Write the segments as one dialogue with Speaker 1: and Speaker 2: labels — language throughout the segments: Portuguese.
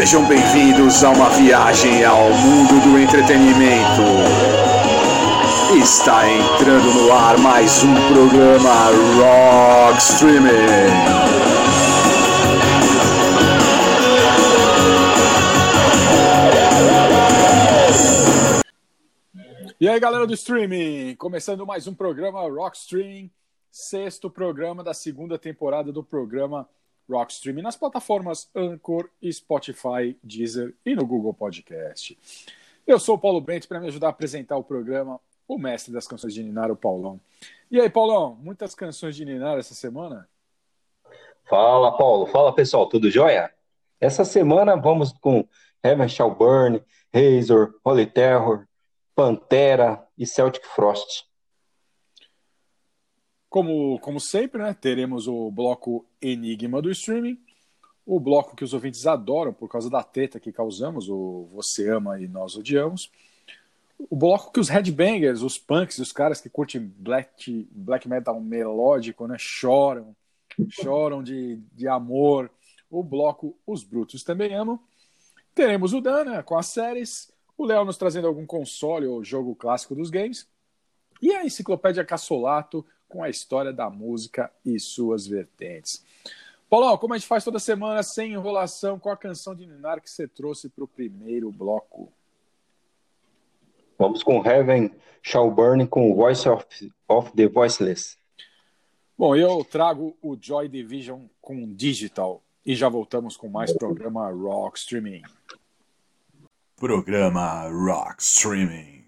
Speaker 1: Sejam bem-vindos a uma viagem ao mundo do entretenimento. Está entrando no ar mais um programa Rock Streaming.
Speaker 2: E aí, galera do streaming, começando mais um programa Rock Streaming, sexto programa da segunda temporada do programa Rock Streaming nas plataformas Anchor, Spotify, Deezer e no Google Podcast. Eu sou o Paulo Bento para me ajudar a apresentar o programa, o mestre das canções de Ninar, o Paulão. E aí, Paulão, muitas canções de Ninar essa semana?
Speaker 3: Fala, Paulo. Fala, pessoal. Tudo jóia? Essa semana vamos com Heaven Shall Burn, Razor, Holy Terror, Pantera e Celtic Frost.
Speaker 2: Como, como sempre, né, teremos o bloco Enigma do Streaming, o bloco que os ouvintes adoram por causa da teta que causamos, o Você Ama e Nós Odiamos, o bloco que os headbangers, os punks, os caras que curtem black, black metal melódico, né, choram, choram de, de amor, o bloco Os Brutos Também Amam. Teremos o Dana né, com as séries, o Léo nos trazendo algum console ou jogo clássico dos games. E a enciclopédia Cassolato com a história da música e suas vertentes. Paulão, como a gente faz toda semana, sem enrolação, qual a canção de Ninar que você trouxe para o primeiro bloco?
Speaker 3: Vamos com Heaven Shall Burn com Voice of, of the Voiceless.
Speaker 2: Bom, eu trago o Joy Division com Digital e já voltamos com mais programa Rock Streaming.
Speaker 1: Programa Rock Streaming.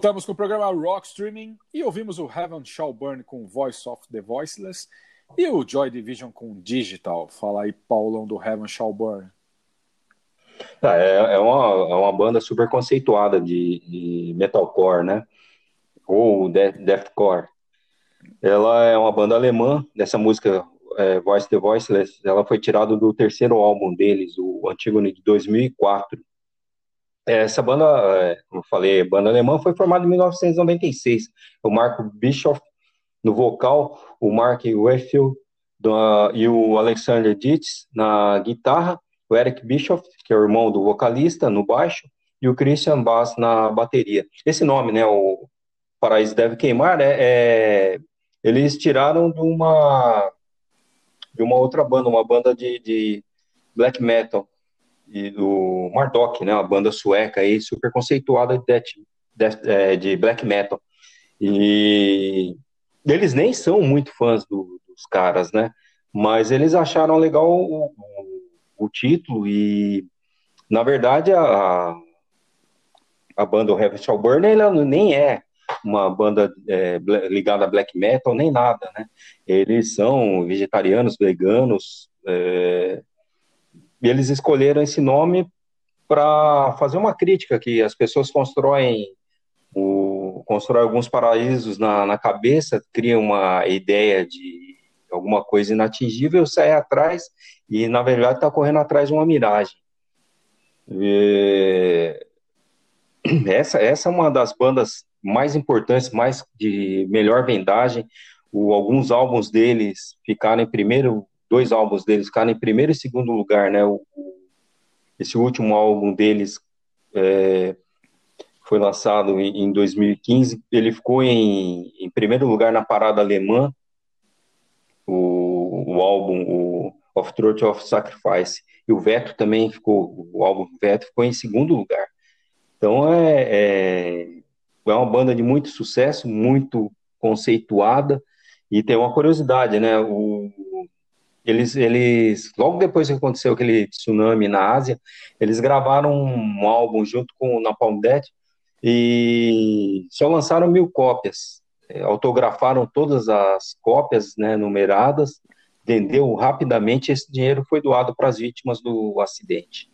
Speaker 2: Voltamos com o programa Rock Streaming e ouvimos o Heaven Shall Burn com Voice of the Voiceless e o Joy Division com Digital. Fala aí, Paulão, do Heaven Shall Burn.
Speaker 3: Ah, é, é, uma, é uma banda super conceituada de, de metalcore, né? Ou death, deathcore. Ela é uma banda alemã, dessa música é, Voice the Voiceless, ela foi tirada do terceiro álbum deles, o antigo de 2004. Essa banda, é, como falei, banda alemã, foi formada em 1996. O Marco Bischoff no vocal, o Mark Weffield e o Alexander Dietz na guitarra, o Eric Bischoff, que é o irmão do vocalista, no baixo, e o Christian Bass na bateria. Esse nome, né, o Paraíso Deve Queimar, é, é eles tiraram de uma de uma outra banda, uma banda de, de black metal, e do Marduk, né, uma banda sueca aí, super conceituada de, death, é, de black metal. E eles nem são muito fãs do, dos caras, né? Mas eles acharam legal o, o, o título e, na verdade, a, a banda Heavy Shall Burn ela nem é uma banda é, ligada a black metal, nem nada, né? Eles são vegetarianos, veganos, é, e eles escolheram esse nome para fazer uma crítica que as pessoas constroem o, constroem alguns paraísos na, na cabeça, criam uma ideia de alguma coisa inatingível, sai atrás e, na verdade, está correndo atrás de uma miragem. E... Essa, essa é uma das bandas mais importantes, mais de melhor vendagem. O, alguns álbuns deles ficaram em primeiro, dois álbuns deles ficaram em primeiro e segundo lugar, né? O, esse último álbum deles é, foi lançado em, em 2015. Ele ficou em, em, primeiro lugar na parada alemã. O, o álbum o Of Truth of Sacrifice e o Veto também ficou, o álbum Veto ficou em segundo lugar. Então é, é é uma banda de muito sucesso, muito conceituada, e tem uma curiosidade, né? O, eles, eles, logo depois que aconteceu aquele tsunami na Ásia, eles gravaram um álbum junto com o Napalm Death e só lançaram mil cópias. É, autografaram todas as cópias né, numeradas, vendeu rapidamente. Esse dinheiro foi doado para as vítimas do acidente.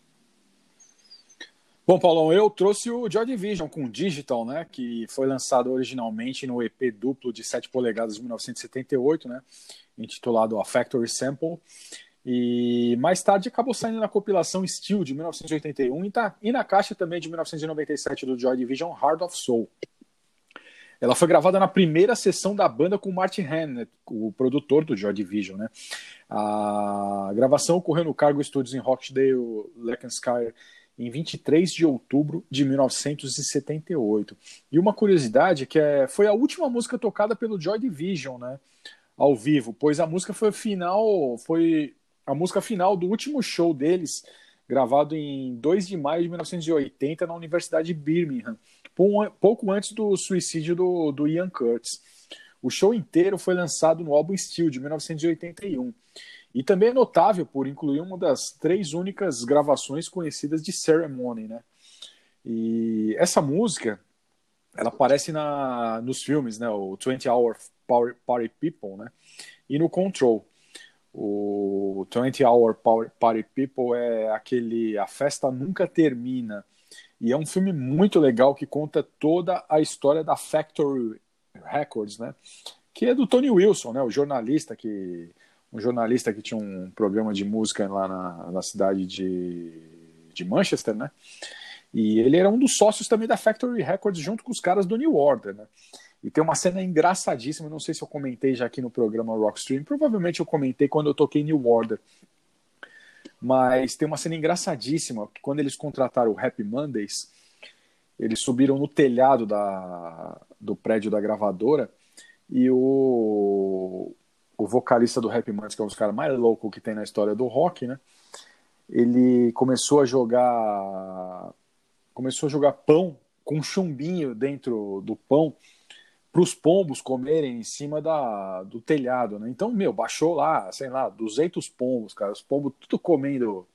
Speaker 2: Bom, Paulão, eu trouxe o Joy Division com Digital, né, que foi lançado originalmente no EP duplo de 7 polegadas de 1978, né, intitulado A Factory Sample, e mais tarde acabou saindo na compilação Steel de 1981 e, tá, e na caixa também de 1997 do Joy Division Heart of Soul. Ela foi gravada na primeira sessão da banda com Martin Hannett, o produtor do Joy Division, né. A gravação ocorreu no Cargo Studios em Rochdale, Lancashire, em 23 de outubro de 1978. E uma curiosidade que é, foi a última música tocada pelo Joy Division, né, ao vivo, pois a música foi final, foi a música final do último show deles, gravado em 2 de maio de 1980 na Universidade de Birmingham, pouco antes do suicídio do, do Ian Curtis. O show inteiro foi lançado no álbum Steel de 1981. E também é notável por incluir uma das três únicas gravações conhecidas de Ceremony, né? E essa música, ela aparece na, nos filmes, né? O 20 Hour Party People, né? E no Control. O 20 Hour Party People é aquele A Festa Nunca Termina. E é um filme muito legal que conta toda a história da Factory Records, né? Que é do Tony Wilson, né? O jornalista que um jornalista que tinha um programa de música lá na, na cidade de, de Manchester, né? E ele era um dos sócios também da Factory Records, junto com os caras do New Order, né? E tem uma cena engraçadíssima, não sei se eu comentei já aqui no programa Rockstream, provavelmente eu comentei quando eu toquei New Order. Mas tem uma cena engraçadíssima, que quando eles contrataram o Happy Mondays, eles subiram no telhado da, do prédio da gravadora e o, o vocalista do Happy Mondays, que é um dos caras mais loucos que tem na história do rock, né? Ele começou a jogar começou a jogar pão com chumbinho dentro do pão para os pombos comerem em cima da, do telhado, né? Então, meu, baixou lá, sei lá, 200 pombos, cara, os pombos tudo comendo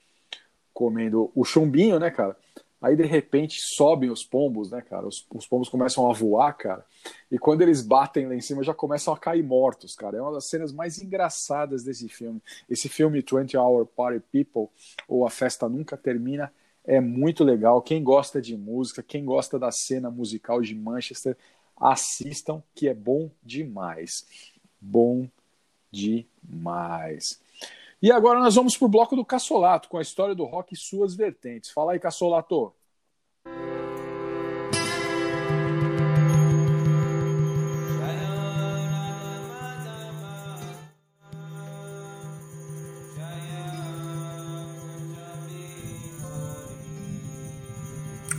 Speaker 2: comendo o chumbinho, né, cara? Aí de repente sobem os pombos, né, cara? Os, os, pombos começam a voar, cara. E quando eles batem lá em cima já começam a cair mortos, cara. É uma das cenas mais engraçadas desse filme. Esse filme 20 Hour Party People, ou A Festa Nunca Termina, é muito legal. Quem gosta de música, quem gosta da cena musical de Manchester, assistam, que é bom demais. Bom demais. E agora nós vamos para o bloco do Cassolato, com a história do rock e suas vertentes. Fala aí, Cassolato.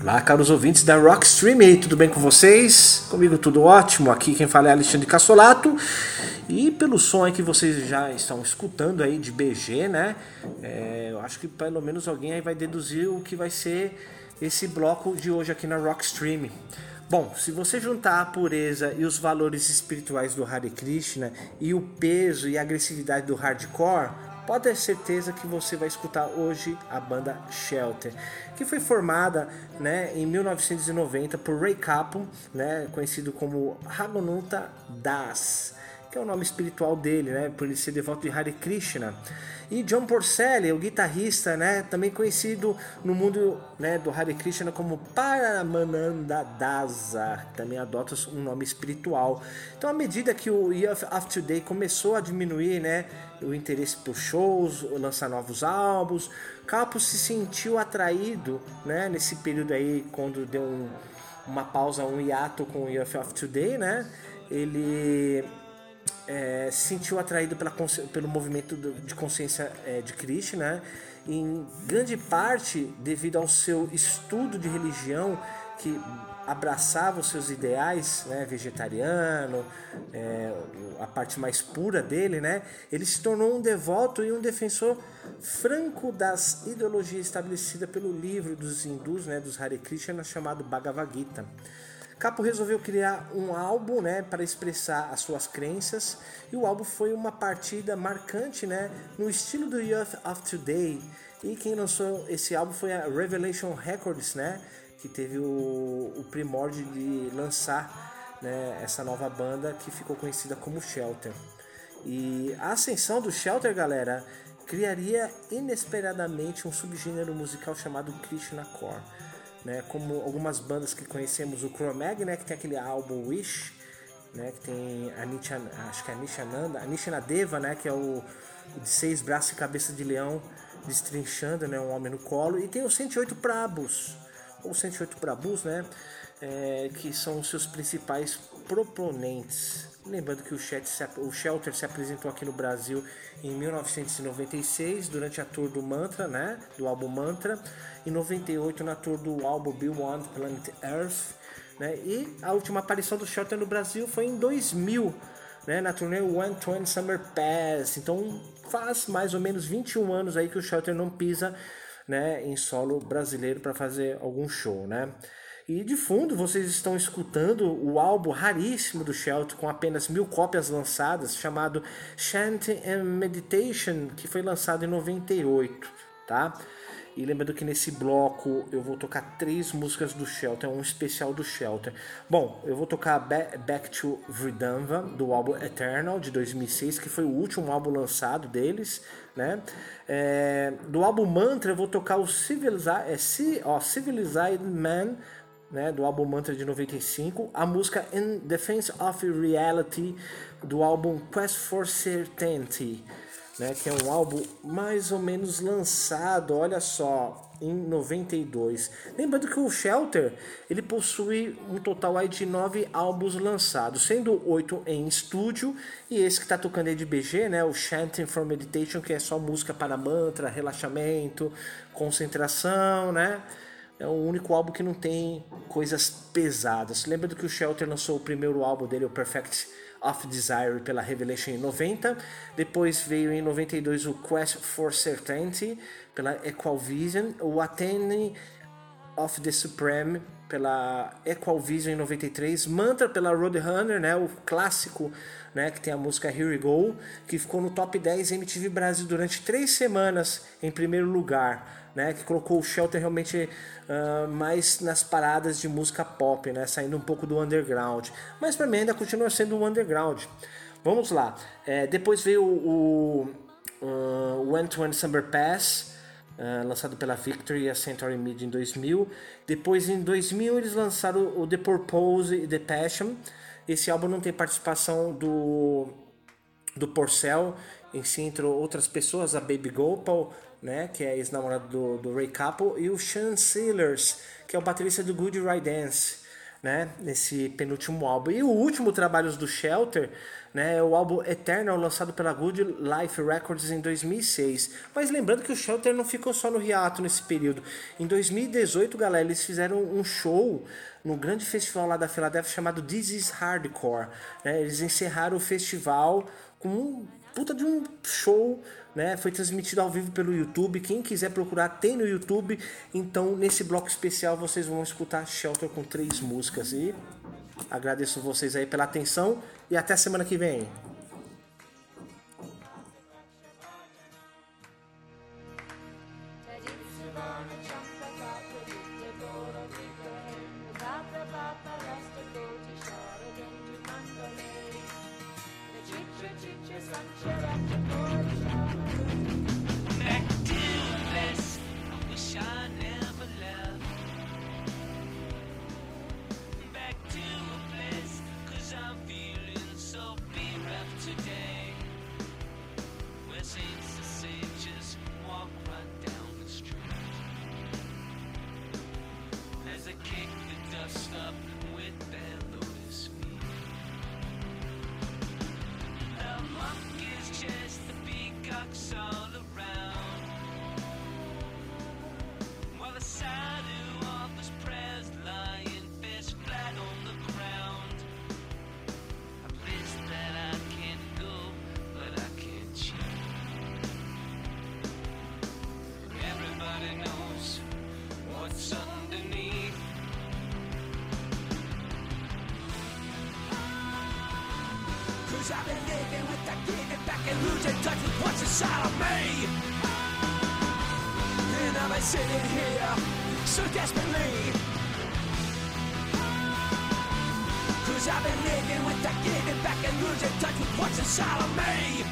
Speaker 4: Olá, caros ouvintes da Rock Stream, tudo bem com vocês? Comigo tudo ótimo. Aqui quem fala é Alexandre Cassolato. E pelo som que vocês já estão escutando aí de BG, né? É, eu acho que pelo menos alguém aí vai deduzir o que vai ser esse bloco de hoje aqui na Rock Stream. Bom, se você juntar a pureza e os valores espirituais do Hare Krishna e o peso e a agressividade do hardcore, pode ter certeza que você vai escutar hoje a banda Shelter, que foi formada né, em 1990 por Ray Capon, né, conhecido como Ragununta Das que é o nome espiritual dele, né, por ele ser devoto de Hare Krishna. E John Porcelli, o guitarrista, né, também conhecido no mundo né, do Hare Krishna como Paramananda Dasa, também adota um nome espiritual. Então, à medida que o Year of Today começou a diminuir, né, o interesse por shows, lançar novos álbuns, Capo se sentiu atraído, né, nesse período aí, quando deu um, uma pausa, um hiato com o Year of Today, né, ele é, se sentiu atraído pela, pelo movimento de consciência é, de Krishna, né? em grande parte devido ao seu estudo de religião que abraçava os seus ideais, né, vegetariano, é, a parte mais pura dele, né, ele se tornou um devoto e um defensor franco das ideologias estabelecidas pelo livro dos hindus, né, dos Hare Krishna, chamado Bhagavad Gita. Capo resolveu criar um álbum, né, para expressar as suas crenças, e o álbum foi uma partida marcante, né, no estilo do Youth of Today. E quem lançou esse álbum foi a Revelation Records, né, que teve o, o primórdio de lançar, né, essa nova banda que ficou conhecida como Shelter. E a ascensão do Shelter, galera, criaria inesperadamente um subgênero musical chamado Krishna Core né? Como algumas bandas que conhecemos, o Cro-Mag, né? Que tem aquele álbum Wish, né? Que tem a Nisha, acho que é a Nishananda, a Nishanadeva, né? Que é o, de seis braços e cabeça de leão destrinchando, né? Um homem no colo. E tem os 108 Prabhus, ou 108 Prabhus, né? É, que são os seus principais proponentes. Lembrando que o, o Shelter se apresentou aqui no Brasil em 1996 durante a tour do Mantra, né? Do álbum Mantra em 98 na tour do álbum Beyond Planet Earth, né? E a última aparição do Shelter no Brasil foi em 2000, né? Na turnê One Twenty Summer Pass. Então faz mais ou menos 21 anos aí que o Shelter não pisa, né? Em solo brasileiro para fazer algum show, né? E de fundo vocês estão escutando o álbum raríssimo do Shelter com apenas mil cópias lançadas, chamado Chant and Meditation, que foi lançado em 98, tá? E lembrando que nesse bloco eu vou tocar três músicas do Shelter, um especial do Shelter. Bom, eu vou tocar Back to Vrindavan, do álbum Eternal, de 2006, que foi o último álbum lançado deles, né? É, do álbum Mantra eu vou tocar o Civilized, é, ó, Civilized Man, né, do álbum Mantra de 95, a música In Defense of Reality, do álbum Quest for Certainty né, que é um álbum mais ou menos lançado, olha só, em 92. Lembrando que o Shelter ele possui um total aí de nove álbuns lançados, sendo oito em estúdio e esse que está tocando aí de BG, né, o Chanting for Meditation, que é só música para mantra, relaxamento, concentração, né? É o único álbum que não tem coisas pesadas. Lembrando que o Shelter lançou o primeiro álbum dele, o Perfect of Desire pela Revelation em 90. Depois veio em 92 o Quest for Certainty pela Equal Vision. O Athene of the Supreme pela Equal Vision em 93, Mantra pela Roadrunner, né, o clássico, né, que tem a música Here We Go, que ficou no top 10 MTV Brasil durante três semanas em primeiro lugar, né, que colocou o Shelter realmente uh, mais nas paradas de música pop, né, saindo um pouco do underground, mas para mim ainda continua sendo um underground. Vamos lá, é, depois veio o, o When to When Summer Pass, Uh, lançado pela Victory e a Century Media em 2000. Depois, em 2000, eles lançaram o The Purpose e The Passion. Esse álbum não tem participação do, do Porcel, em si entrou outras pessoas, a Baby Gopal, né, que é ex-namorado do, do Ray Capel, e o Sean Sealers, que é o baterista do Good Ride Dance né, nesse penúltimo álbum. E o último trabalho do Shelter, né, é o álbum Eternal, lançado pela Good Life Records em 2006. Mas lembrando que o Shelter não ficou só no hiato nesse período. Em 2018, galera, eles fizeram um show no grande festival lá da Filadélfia chamado This Is Hardcore. Né? Eles encerraram o festival com um puta de um show, né? Foi transmitido ao vivo pelo YouTube. Quem quiser procurar tem no YouTube. Então, nesse bloco especial vocês vão escutar Shelter com três músicas e agradeço vocês aí pela atenção e até semana que vem.
Speaker 5: sitting here so desperately. Cause I've been living with that giving back and losing touch with what's inside of me.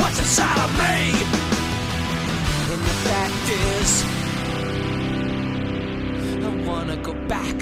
Speaker 5: what's inside of me. And the fact is, I wanna go back.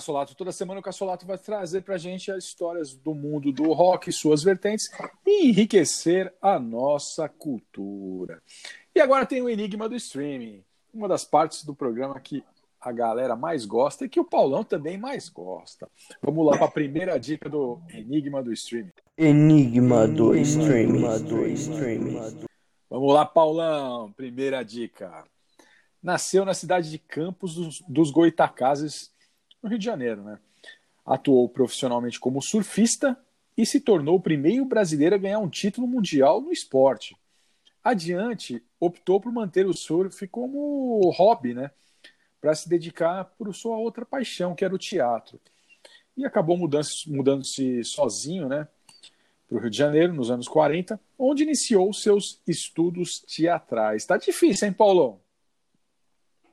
Speaker 2: Cassolato. Toda semana o Cassolato vai trazer pra gente as histórias do mundo do rock e suas vertentes e enriquecer a nossa cultura. E agora tem o Enigma do Streaming, uma das partes do programa que a galera mais gosta e que o Paulão também mais gosta. Vamos lá para a primeira dica do Enigma do Streaming.
Speaker 6: Enigma do streaming. do streaming.
Speaker 2: Vamos lá, Paulão. Primeira dica. Nasceu na cidade de Campos dos, dos Goitacazes, no Rio de Janeiro, né? Atuou profissionalmente como surfista e se tornou o primeiro brasileiro a ganhar um título mundial no esporte. Adiante, optou por manter o surf como hobby, né? Para se dedicar por sua outra paixão, que era o teatro. E acabou mudando-se mudando sozinho, né? Para o Rio de Janeiro, nos anos 40, onde iniciou seus estudos teatrais. Tá difícil, hein, Paulão?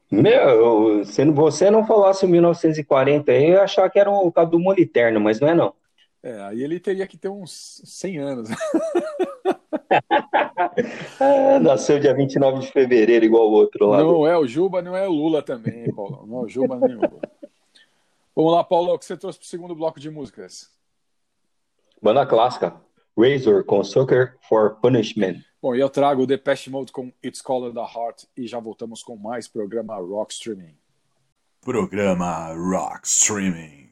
Speaker 3: Meu, se você não falasse 1940 aí, eu ia achar que era o Cadu Moliterno, mas não é não.
Speaker 2: É, aí ele teria que ter uns 100 anos.
Speaker 3: Ah, nasceu dia 29 de fevereiro, igual o outro lá.
Speaker 2: Não é o Juba, não é o Lula também, hein, Paulão. Não é o Juba nem o Lula. Vamos lá, Paulo, o que você trouxe para o segundo bloco de músicas?
Speaker 3: Banda clássica, Razor com Sucker for Punishment.
Speaker 2: Bom, e eu trago o Depeche Mode com It's Color the Heart e já voltamos com mais programa Rock Streaming.
Speaker 1: Programa Rock Streaming.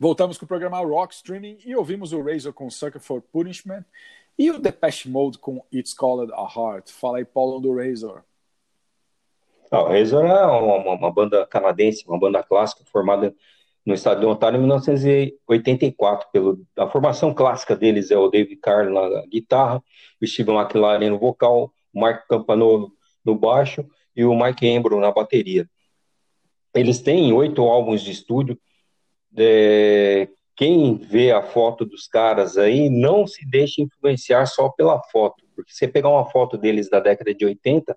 Speaker 2: Voltamos com o programa Rock Streaming e ouvimos o Razor com Sucker for Punishment e o Depeche Mode com It's Called a Heart. Fala aí, Paulo do Razor.
Speaker 3: Ah, o Razor é uma, uma banda canadense, uma banda clássica formada no estado de Ontário em 1984. Pelo, a formação clássica deles é o David Carr na guitarra, o Steven McLaren no vocal, o Mark Campanolo no baixo e o Mike Embro na bateria. Eles têm oito álbuns de estúdio. É, quem vê a foto dos caras aí não se deixe influenciar só pela foto, porque você pegar uma foto deles da década de 80,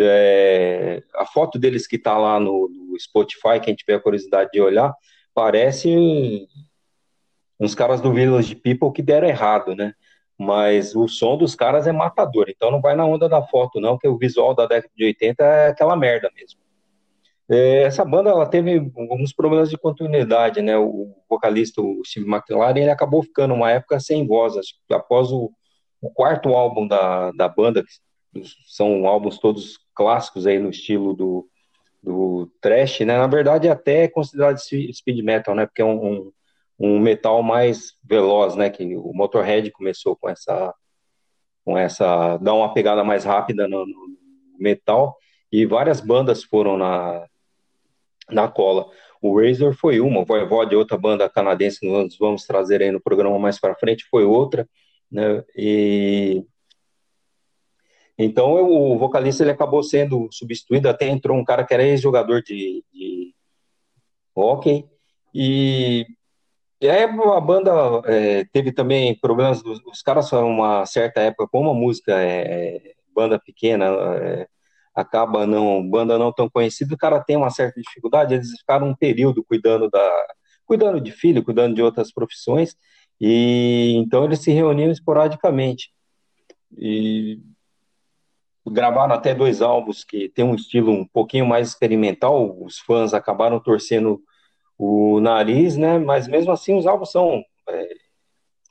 Speaker 3: é, a foto deles que está lá no, no Spotify, quem tiver curiosidade de olhar, parece uns caras do Village People que deram errado, né? Mas o som dos caras é matador, então não vai na onda da foto, não, que o visual da década de 80 é aquela merda mesmo. É, essa banda ela teve alguns problemas de continuidade, né? O vocalista, o Steve McLaren, ele acabou ficando uma época sem voz. Acho que após o, o quarto álbum da, da banda, que são álbuns todos clássicos aí no estilo do, do thrash, né? Na verdade, até é considerado speed metal, né? Porque é um, um, um metal mais veloz, né? Que o Motorhead começou com essa, com essa, dar uma pegada mais rápida no, no metal e várias bandas foram na na cola. O Razor foi uma, o Voivode, outra banda canadense que nós vamos trazer aí no programa mais para frente, foi outra, né? E Então o vocalista ele acabou sendo substituído, até entrou um cara que era ex-jogador de, de hóquei, e, e aí a banda é, teve também problemas, dos- os caras foram uma certa época, como a música é, é banda pequena, é, acaba não, banda não tão conhecida, o cara tem uma certa dificuldade, eles ficaram um período cuidando da, cuidando de filho, cuidando de outras profissões, e então eles se reuniam esporadicamente. E gravaram até dois álbuns que tem um estilo um pouquinho mais experimental, os fãs acabaram torcendo o nariz, né? Mas mesmo assim os álbuns são, é,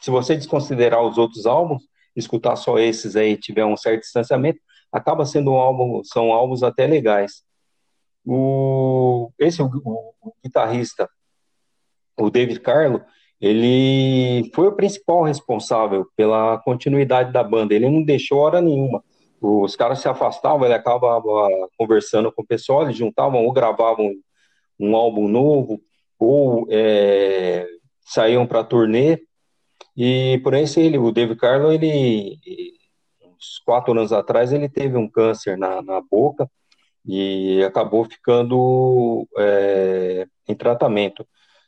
Speaker 3: se você desconsiderar os outros álbuns, escutar só esses aí, tiver um certo distanciamento, acaba sendo um álbum, são álbuns até legais. O, esse o, o- guitarrista, o David Carlo, ele foi o principal responsável pela continuidade da banda. Ele não deixou hora nenhuma. Os caras se afastavam, ele acabava conversando com o pessoal, eles juntavam ou gravavam um álbum novo, ou é, saíam para turnê. E por isso ele, o David Carlo, ele, uns quatro anos atrás, ele teve um câncer na, na boca e acabou ficando é, em tratamento.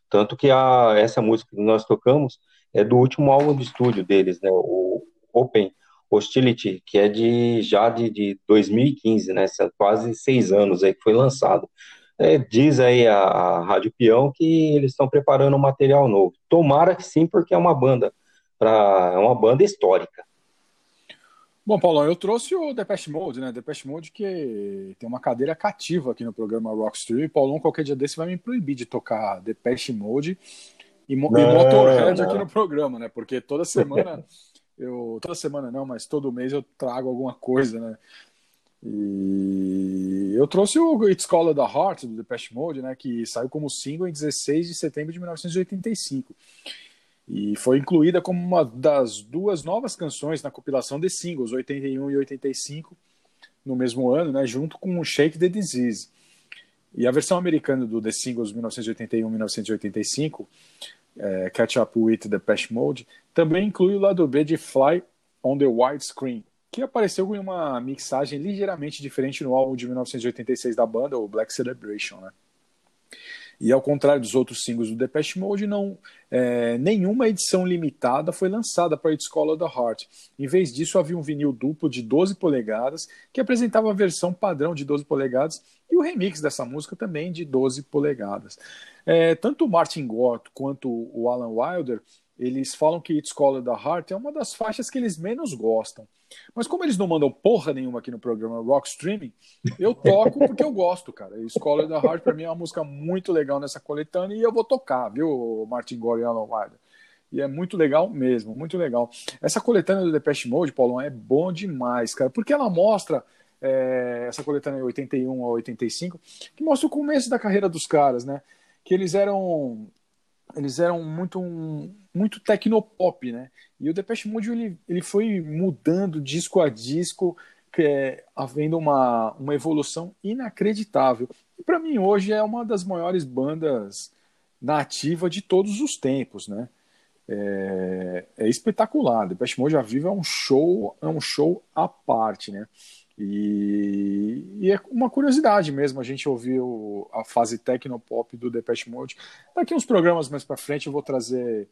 Speaker 3: Tanto que a, essa música que nós tocamos é do último álbum de estúdio deles, né? O Open Hostility, que é de já de, de 2015, né? Quase seis anos aí que foi lançado. É, diz aí a, a Rádio Peão que eles estão preparando um material novo. Tomara que sim, porque é uma banda pra, é uma banda histórica.
Speaker 2: Bom, Paulão, eu trouxe o Depeche Mode, né? Depeche Mode que tem uma cadeira cativa aqui no programa Rockstream. Paulão, qualquer dia desse vai me proibir de tocar Depeche Mode e, mo e
Speaker 3: Não,
Speaker 2: Motorhead
Speaker 3: não.
Speaker 2: aqui no programa, né? Porque toda semana, eu toda semana não, mas todo mês eu trago alguma coisa, né? E eu trouxe o It's Call the Heart do Depeche Mode, né? Que saiu como single em 16 de setembro de 1985 e foi incluída como uma das duas novas canções na compilação de singles 81 e 85 no mesmo ano, né, junto com Shake the Disease. E a versão americana do The Singles 1981 1985, é, Catch Up with the Depeche Mode, também inclui o lado B de Fly on the Widescreen, que apareceu em uma mixagem ligeiramente diferente no álbum de 1986 da banda, o Black Celebration, né? E ao contrário dos outros singles do Depeche Mode, não, é, nenhuma edição limitada foi lançada para a Escola da Heart. Em vez disso, havia um vinil duplo de 12 polegadas que apresentava a versão padrão de 12 polegadas e o remix dessa música também de 12 polegadas. É, tanto o Martin Gore quanto o Alan Wilder eles falam que It's Call the Heart é uma das faixas que eles menos gostam. Mas como eles não mandam porra nenhuma aqui no programa Rock Streaming, eu toco porque eu gosto, cara. Call the Heart pra mim é uma música muito legal nessa coletânea e eu vou tocar, viu, Martin Gore e Alan Wilder. E é muito legal mesmo, muito legal. Essa coletânea do Depeche Mode, Paulão, é bom demais, cara, porque ela mostra é, essa coletânea 81 a 85, que mostra o começo da carreira dos caras, né? Que eles eram eles eram muito muito tecnopop, né? E o Depeche Mode ele, ele foi mudando disco a disco, é, havendo uma, uma evolução inacreditável. E para mim hoje é uma das maiores bandas na ativa de todos os tempos, né? É, é espetacular. Depeche Mode à viva é um show, é um show à parte, né? E, e, é uma curiosidade mesmo a gente ouvir o, a fase tecnopop do Depeche Mode. Daqui uns programas mais para frente eu vou trazer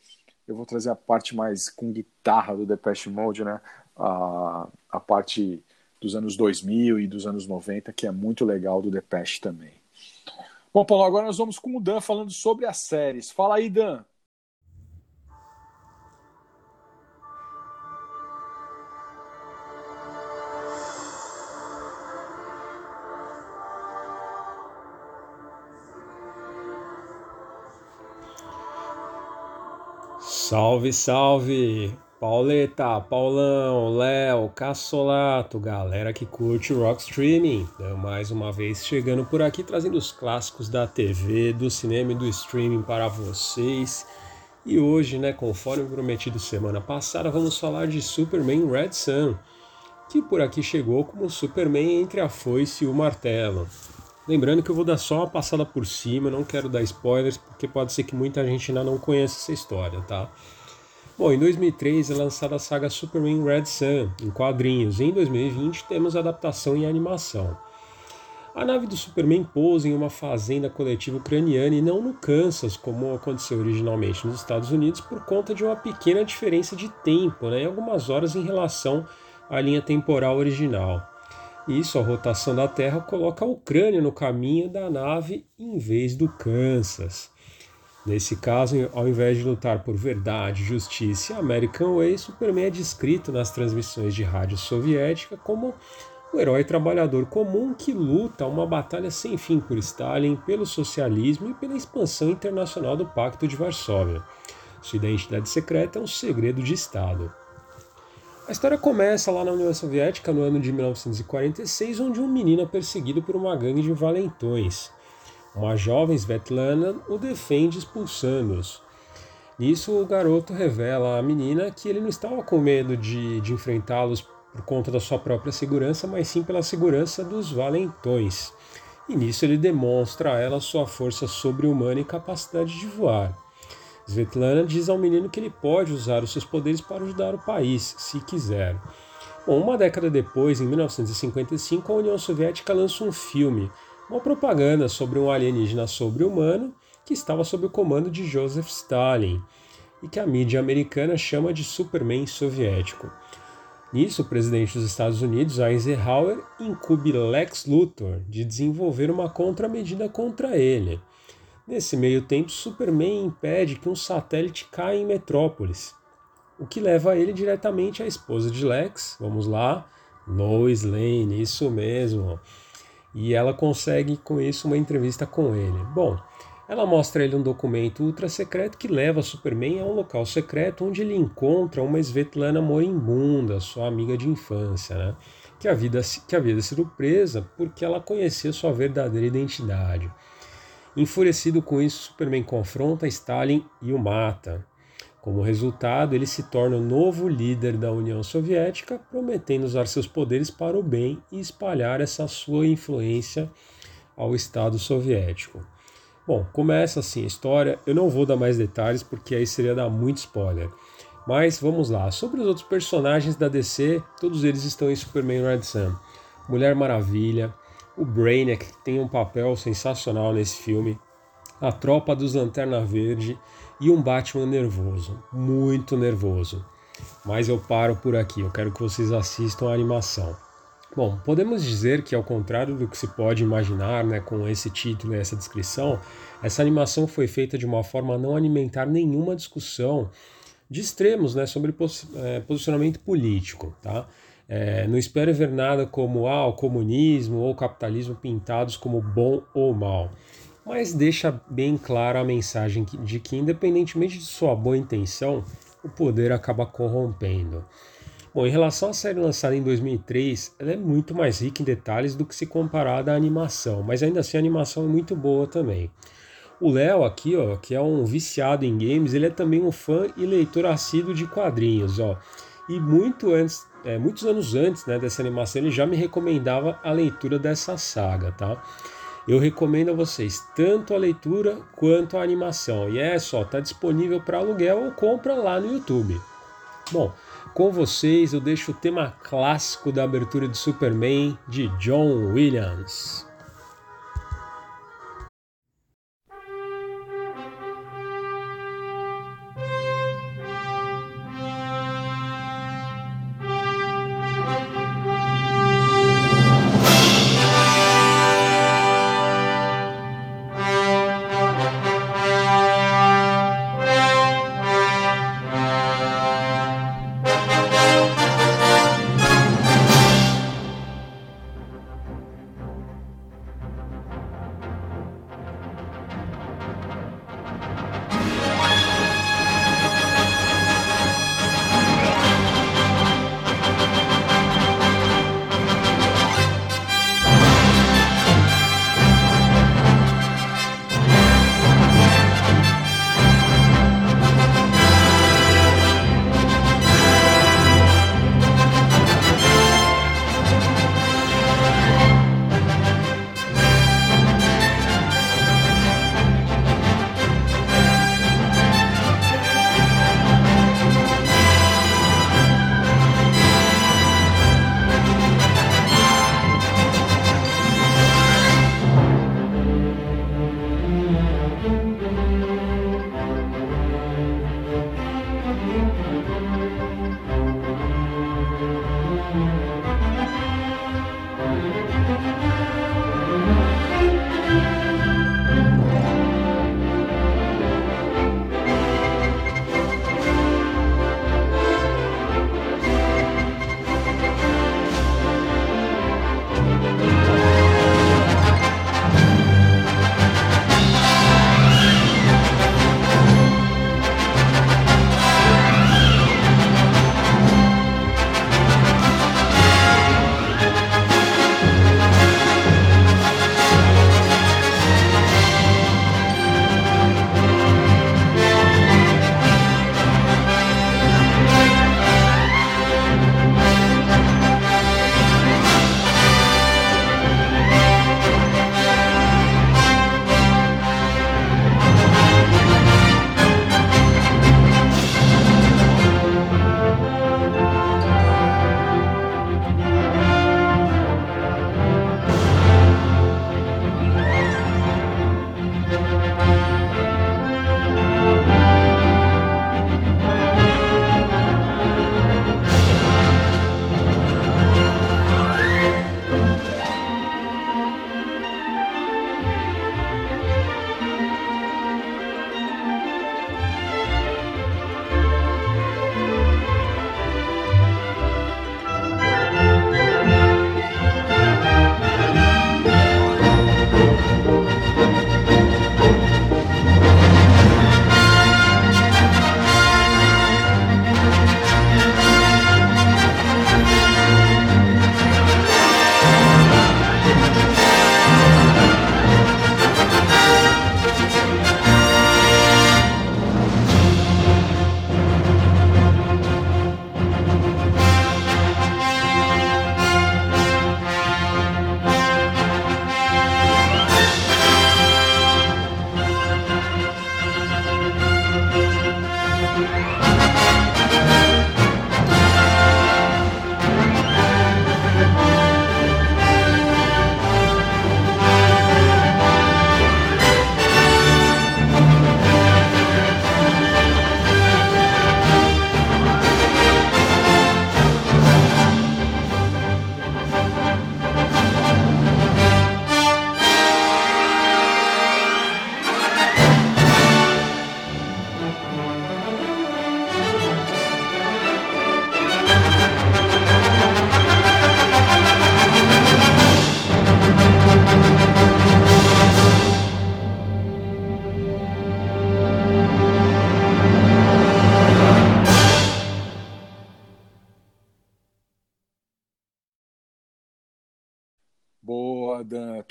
Speaker 2: eu vou trazer a parte mais com guitarra do Depeche Mode, né? A, a parte dos anos 2000 e dos anos 90, que é muito legal do Depeche também. Bom, Paulo, agora nós vamos com o Dan falando sobre as séries. Fala aí, Dan.
Speaker 7: Salve, salve! Pauleta, Paulão, Léo, Cassolato, galera que curte o Rock Streaming. Eu mais uma vez chegando por aqui trazendo os clássicos da TV, do cinema e do streaming para vocês. E hoje, né, conforme prometido semana passada, vamos falar de Superman Red Sun, que por aqui chegou como Superman entre a foice e o martelo. Lembrando que eu vou dar só uma passada por cima, não quero dar spoilers, porque pode ser que muita gente ainda não conheça essa história, tá? Bom, em 2003 é lançada a saga Superman Red Sun em quadrinhos. E em 2020 temos a adaptação em animação. A nave do Superman pousa em uma fazenda coletiva ucraniana e não no Kansas, como aconteceu originalmente nos Estados Unidos, por conta de uma pequena diferença de tempo, né, algumas horas em relação à linha temporal original. Isso, a rotação da Terra coloca a Ucrânia no caminho da nave em vez do Kansas. Nesse caso, ao invés de lutar por verdade, justiça e American Way, Superman é descrito nas transmissões de rádio soviética como o herói trabalhador comum que luta uma batalha sem fim por Stalin, pelo socialismo e pela expansão internacional do Pacto de Varsóvia. Sua identidade secreta é um segredo de Estado. A história começa lá na União Soviética no ano de 1946, onde um menino é perseguido por uma gangue de valentões. Uma jovem Svetlana o defende expulsando-os. Nisso, o garoto revela à menina que ele não estava com medo de, de enfrentá-los por conta da sua própria segurança, mas sim pela segurança dos valentões. E nisso ele demonstra a ela sua força sobre-humana e capacidade de voar. Svetlana diz ao menino que ele pode usar os seus poderes para ajudar o país, se quiser. Bom, uma década depois, em 1955, a União Soviética lança um filme, uma propaganda sobre um alienígena sobre-humano que estava sob o comando de Joseph Stalin e que a mídia americana chama de Superman soviético. Nisso, o presidente dos Estados Unidos, Eisenhower, incube Lex Luthor de desenvolver uma contramedida contra ele. Nesse meio tempo, Superman impede que um satélite caia em Metrópolis, o que leva ele diretamente à esposa de Lex, vamos lá, Lois Lane, isso mesmo. E ela consegue com isso uma entrevista com ele. Bom, ela mostra a ele um documento ultra secreto que leva Superman a um local secreto onde ele encontra uma Svetlana moribunda, sua amiga de infância, né? que, havia, que havia sido presa porque ela conhecia sua verdadeira identidade. Enfurecido com isso, Superman confronta Stalin e o mata. Como resultado, ele se torna o novo líder da União Soviética, prometendo usar seus poderes para o bem e espalhar essa sua influência ao Estado soviético. Bom, começa assim a história. Eu não vou dar mais detalhes porque aí seria dar muito spoiler. Mas vamos lá. Sobre os outros personagens da DC, todos eles estão em Superman Red Sun. Mulher Maravilha, o Brainiac, tem um papel sensacional nesse filme, a tropa dos Lanterna Verde e um Batman nervoso, muito nervoso. Mas eu paro por aqui, eu quero que vocês assistam a animação. Bom, podemos dizer que, ao contrário do que se pode imaginar né, com esse título e essa descrição, essa animação foi feita de uma forma a não alimentar nenhuma discussão de extremos né, sobre pos é, posicionamento político. Tá? É, não espere ver nada como ah, o comunismo ou o capitalismo pintados como bom ou mal, mas deixa bem clara a mensagem de que, independentemente de sua boa intenção, o poder acaba corrompendo. Bom, em relação à série lançada em 2003, ela é muito mais rica em detalhes do que se comparada à animação, mas ainda assim a animação é muito boa também. O Léo aqui, ó, que é um viciado em games, ele é também um fã e leitor assíduo de quadrinhos, ó. E muito antes, é, muitos anos antes né, dessa animação, ele já me recomendava a leitura dessa saga, tá? Eu recomendo a vocês tanto a leitura quanto a animação. E é só, tá disponível para aluguel ou compra lá no YouTube. Bom, com vocês eu deixo o tema clássico da abertura de Superman de John Williams.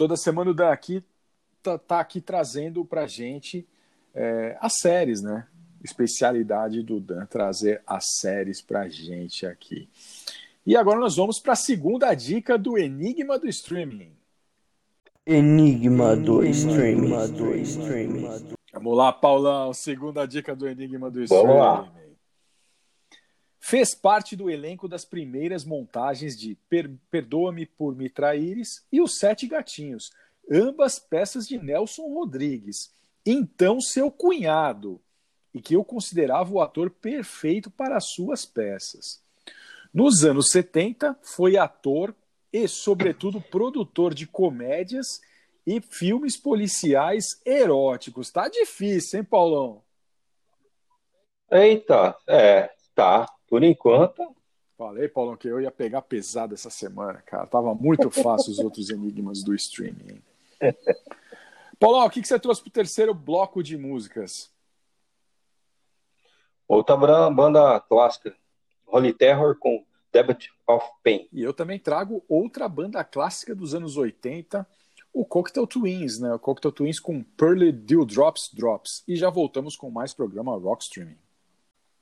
Speaker 2: Toda semana o Dan aqui tá, tá aqui trazendo pra gente é, as séries, né? Especialidade do Dan trazer as séries pra gente aqui. E agora nós vamos para a segunda dica do Enigma do Streaming.
Speaker 6: Enigma do streaming.
Speaker 2: Vamos lá, Paulão. Segunda dica do Enigma do
Speaker 3: Vamos
Speaker 2: Streaming.
Speaker 3: lá.
Speaker 2: Fez parte do elenco das primeiras montagens de Per- Perdoa-me por Me Traíres e Os Sete Gatinhos, ambas peças de Nelson Rodrigues, então seu cunhado, e que eu considerava o ator perfeito para as suas peças. Nos anos 70, foi ator e, sobretudo, produtor de comédias e filmes policiais eróticos. Tá difícil, hein, Paulão?
Speaker 3: Eita, é, tá. Por enquanto,
Speaker 2: Falei, Paulão, que eu ia pegar pesado essa semana, cara. Tava muito fácil os outros enigmas do streaming. Paulão, o que, que você trouxe pro terceiro bloco de músicas?
Speaker 3: outra bra- banda clássica, Holy Terror com Debut of Pain.
Speaker 2: E eu também trago outra banda clássica dos anos 80, o Cocktail Twins, né? O Cocktail Twins com Pearly Dew Drops Drops. E já voltamos com mais programa Rock Streaming.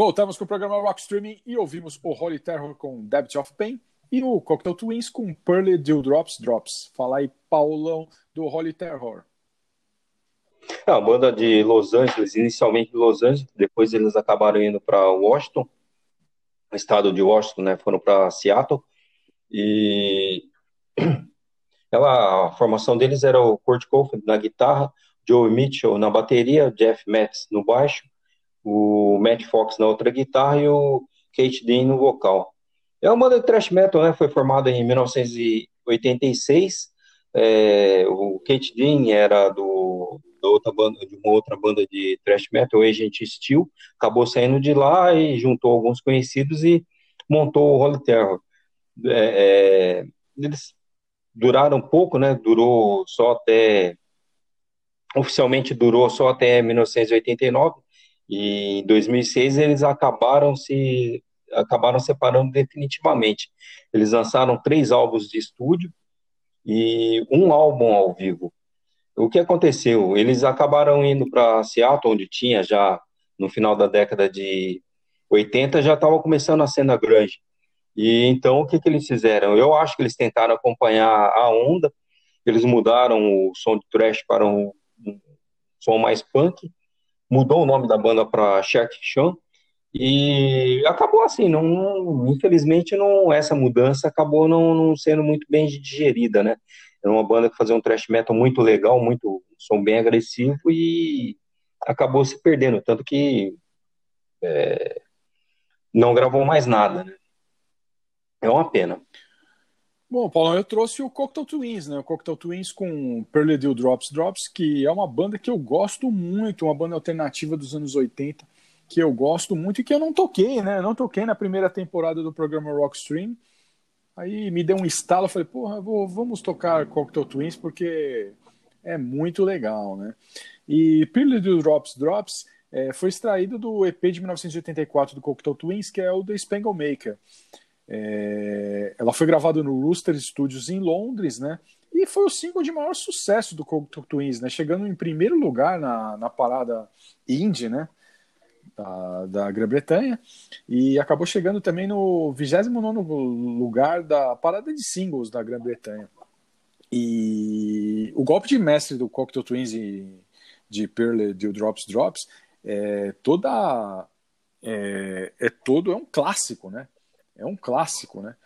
Speaker 2: Voltamos com o programa Rock Streaming e ouvimos o Holy Terror com Debit of Pain e o Cocktail Twins com Pearly Dewdrops Drops. Fala aí, Paulão, do Holy Terror.
Speaker 3: É uma banda de Los Angeles, inicialmente de Los Angeles, depois eles acabaram indo para Washington, o estado de Washington, né? Foram para Seattle e ela, a formação deles era o Kurt Cobain na guitarra, Joe Mitchell na bateria, Jeff Metz no baixo, o Matt Fox na outra guitarra e o Kate Dean no vocal. É uma banda de thrash metal, né? Foi formada em 1986. É, o Kate Dean era do da outra banda, de uma outra banda de thrash metal, Agent Steel, acabou saindo de lá e juntou alguns conhecidos e montou o Holy Terror. É, é, eles duraram pouco, né? Durou só até oficialmente durou só até 1989 e em 2006 eles acabaram se acabaram separando definitivamente. Eles lançaram três álbuns de estúdio e um álbum ao vivo. O que aconteceu? Eles acabaram indo para Seattle, onde tinha já no final da década de 80 já estava começando a cena grande. E então o que, que eles fizeram? Eu acho que eles tentaram acompanhar a onda. Eles mudaram o som de thrash para um, um som mais punk, mudou o nome da banda para Shark Chan e acabou assim. Não, infelizmente, não essa mudança acabou não, não sendo muito bem digerida, né? Era uma banda que fazia um thrash metal muito legal, muito um som bem agressivo e acabou se perdendo, tanto que é, não gravou mais nada, né? É uma pena.
Speaker 2: Bom, Paulo, eu trouxe o Cocktail Twins, né? O Cocktail Twins com Pearly Dew Drops Drops, que é uma banda que eu gosto muito, uma banda alternativa dos anos 80, que eu gosto muito e que eu não toquei, né? Não toquei na primeira temporada do programa Rockstream. Aí me deu um estalo, falei, porra, vou, vamos tocar Cocktail Twins porque é muito legal, né? E Dew Drops Drops é, foi extraído do EP de 1984 do Cocktail Twins, que é o The Spangle Maker. É, ela foi gravada no Rooster Studios em Londres, né? E foi o single de maior sucesso do Cocktail Twins, né? Chegando em primeiro lugar na, na parada indie, né? Da, da Grã-Bretanha. E acabou chegando também no 29 lugar da parada de singles da Grã-Bretanha. E o golpe de mestre do Cocktail Twins e de Pearl de Drops Drops é toda é, é todo é um clássico, né? É um clássico, né?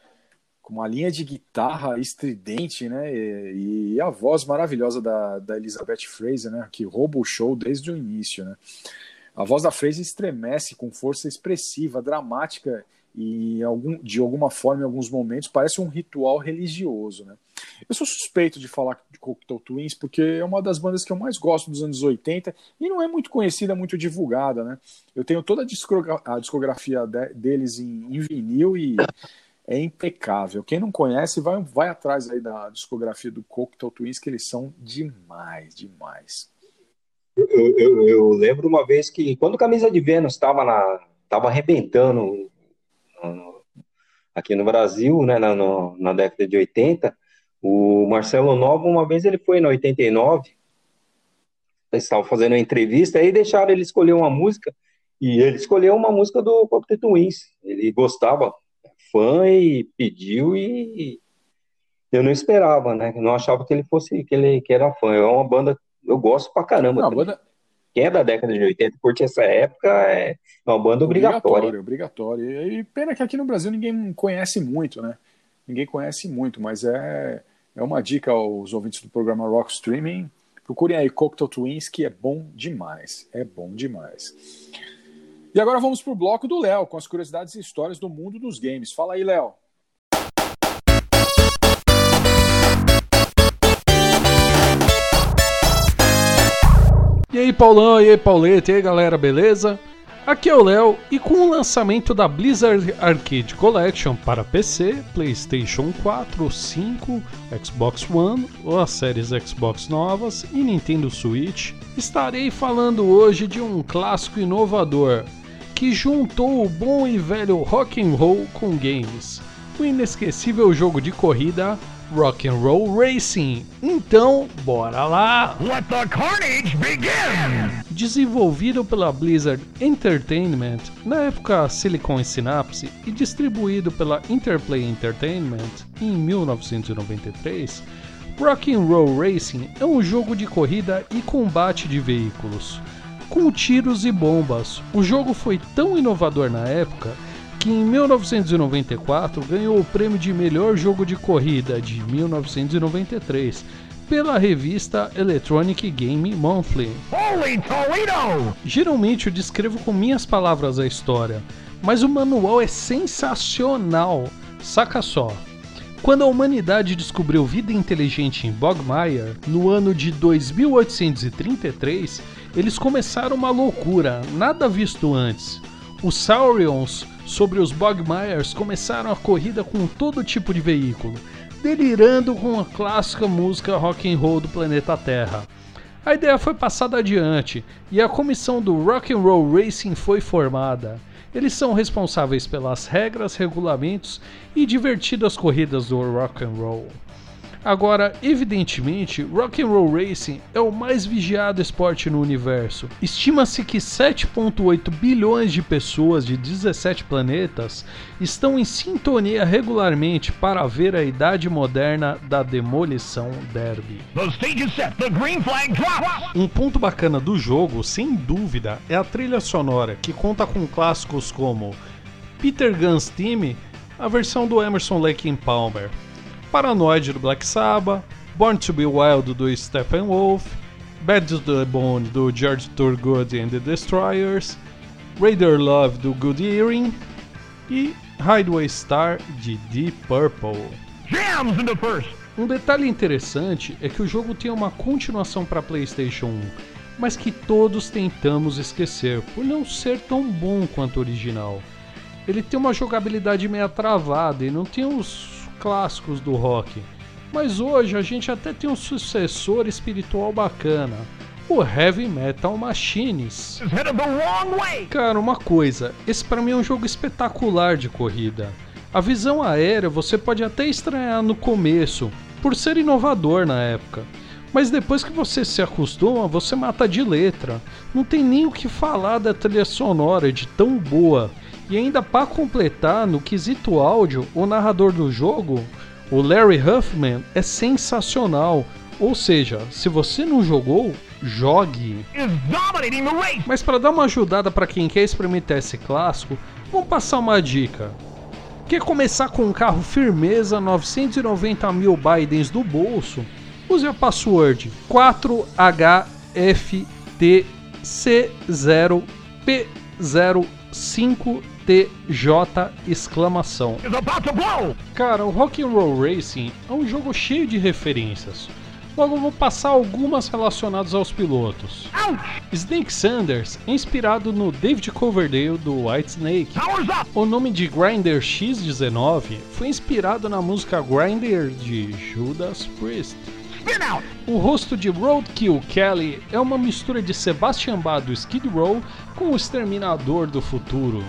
Speaker 2: Com uma linha de guitarra estridente, né? E, e, a voz maravilhosa da, da Elizabeth Fraser, né? Que rouba o show desde o início, né? A voz da Fraser estremece com força expressiva, dramática e algum, de alguma forma, em alguns momentos, parece um ritual religioso, né? Eu sou suspeito de falar de Cocktail Twins porque é uma das bandas que eu mais gosto dos anos 80 e não é muito conhecida, muito divulgada, né? Eu tenho toda a, discogra a discografia de deles em, em, vinil e é impecável. Quem não conhece, vai, vai atrás aí da discografia do Cocktail Twins, que eles são demais, demais.
Speaker 3: Eu, eu, eu lembro uma vez que quando Camisa de Vênus estava na estava arrebentando aqui no Brasil, né, na, no, na década de 80, o Marcelo Nova, uma vez ele foi na 89, eles estavam fazendo uma entrevista, aí deixaram ele escolher uma música, e ele escolheu uma música do Cocktail Twins. Ele gostava, fã, e pediu, e eu não esperava, né? Não achava que ele fosse, que ele que era fã. É uma banda, eu gosto pra caramba.
Speaker 2: Não, banda...
Speaker 3: Quem é da década de 80 curte essa época é uma banda obrigatória.
Speaker 2: Obrigatória, obrigatória. E pena que aqui no Brasil ninguém conhece muito, né? Ninguém conhece muito, mas é é uma dica aos ouvintes do programa Rock Streaming. Procurem aí Cocktail Twins, que é bom demais. É bom demais. E agora vamos para o bloco do Léo, com as curiosidades e histórias do mundo dos games. Fala aí, Léo.
Speaker 8: Aí, Paulão, e aí, Pauleta, e aí, galera, beleza? Aqui é o Léo e com o lançamento da Blizzard Arcade Collection para PC, PlayStation 4, 5, Xbox One, ou as séries Xbox novas e Nintendo Switch, estarei falando hoje de um clássico inovador que juntou o bom e velho rock and roll com games. O inesquecível jogo de corrida Rock and Roll Racing. Então, bora lá!
Speaker 9: Let the carnage begin!
Speaker 8: Desenvolvido pela Blizzard Entertainment, na época Silicon Synapse, e distribuído pela Interplay Entertainment em 1993, Rock and Roll Racing é um jogo de corrida e combate de veículos, com tiros e bombas. O jogo foi tão inovador na época que em 1994 ganhou o prêmio de melhor jogo de corrida de 1993 pela revista Electronic Game Monthly.
Speaker 9: Holy Toledo!
Speaker 8: Geralmente eu descrevo com minhas palavras a história, mas o manual é sensacional. Saca só. Quando a humanidade descobriu vida inteligente em Bogmire, no ano de 2833, eles começaram uma loucura, nada visto antes. Os Saurions sobre os Bogmires começaram a corrida com todo tipo de veículo, delirando com a clássica música rock and roll do planeta Terra. A ideia foi passada adiante e a comissão do Rock and Roll Racing foi formada. Eles são responsáveis pelas regras, regulamentos e divertidas corridas do rock and roll. Agora, evidentemente, Rock and Roll Racing é o mais vigiado esporte no universo. Estima-se que 7.8 bilhões de pessoas de 17 planetas estão em sintonia regularmente para ver a idade moderna da demolição derby. Um ponto bacana do jogo, sem dúvida, é a trilha sonora, que conta com clássicos como Peter Guns Theme, a versão do Emerson Lake Palmer, Paranoid do Black Sabbath, Born to Be Wild do Steppenwolf, Bad to the Bone do George Thorogood and the Destroyers, Raider Love do Good Earring e Hideaway Star de Deep Purple.
Speaker 9: Jams into first!
Speaker 8: Um detalhe interessante é que o jogo tem uma continuação para PlayStation 1, mas que todos tentamos esquecer por não ser tão bom quanto o original. Ele tem uma jogabilidade meio travada e não tem os clássicos do rock. Mas hoje a gente até tem um sucessor espiritual bacana, o Heavy Metal Machines. Cara, uma coisa, esse pra mim é um jogo espetacular de corrida. A visão aérea você pode até estranhar no começo, por ser inovador na época. Mas depois que você se acostuma, você mata de letra. Não tem nem o que falar da trilha sonora de tão boa. E ainda para completar, no quesito áudio, o narrador do jogo, o Larry Huffman, é sensacional. Ou seja, se você não jogou, jogue. Mas para dar uma ajudada para quem quer experimentar esse clássico, vamos passar uma dica. Quer começar com um carro firmeza 990 mil Bidens do bolso? Use a password 4HFTC0P05TJ exclamação. Cara, o Rock and Roll Racing é um jogo cheio de referências. Logo vou passar algumas relacionadas aos pilotos. Snake Sanders é inspirado no David Coverdale do White Snake. O nome de Grinder X19 foi inspirado na música Grinder de Judas Priest. O rosto de Roadkill Kelly é uma mistura de Sebastian Bach do Skid Row com o Exterminador do Futuro.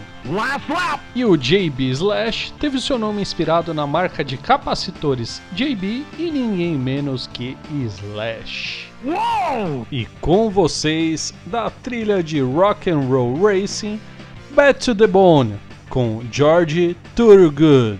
Speaker 8: E o JB Slash teve seu nome inspirado na marca de capacitores JB e ninguém menos que Slash.
Speaker 9: Whoa!
Speaker 8: E com vocês, da trilha de Rock and Roll Racing, Back to the Bone, com George Thorogood.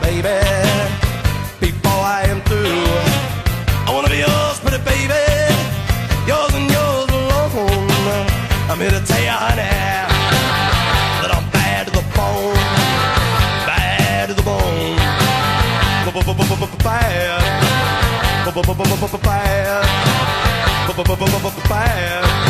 Speaker 10: baby. Before I am through, I wanna be yours, pretty baby. Yours and yours alone. I'm here to tell you, honey, that I'm bad to the bone. Bad to the bone. Bad. Bad. Bad.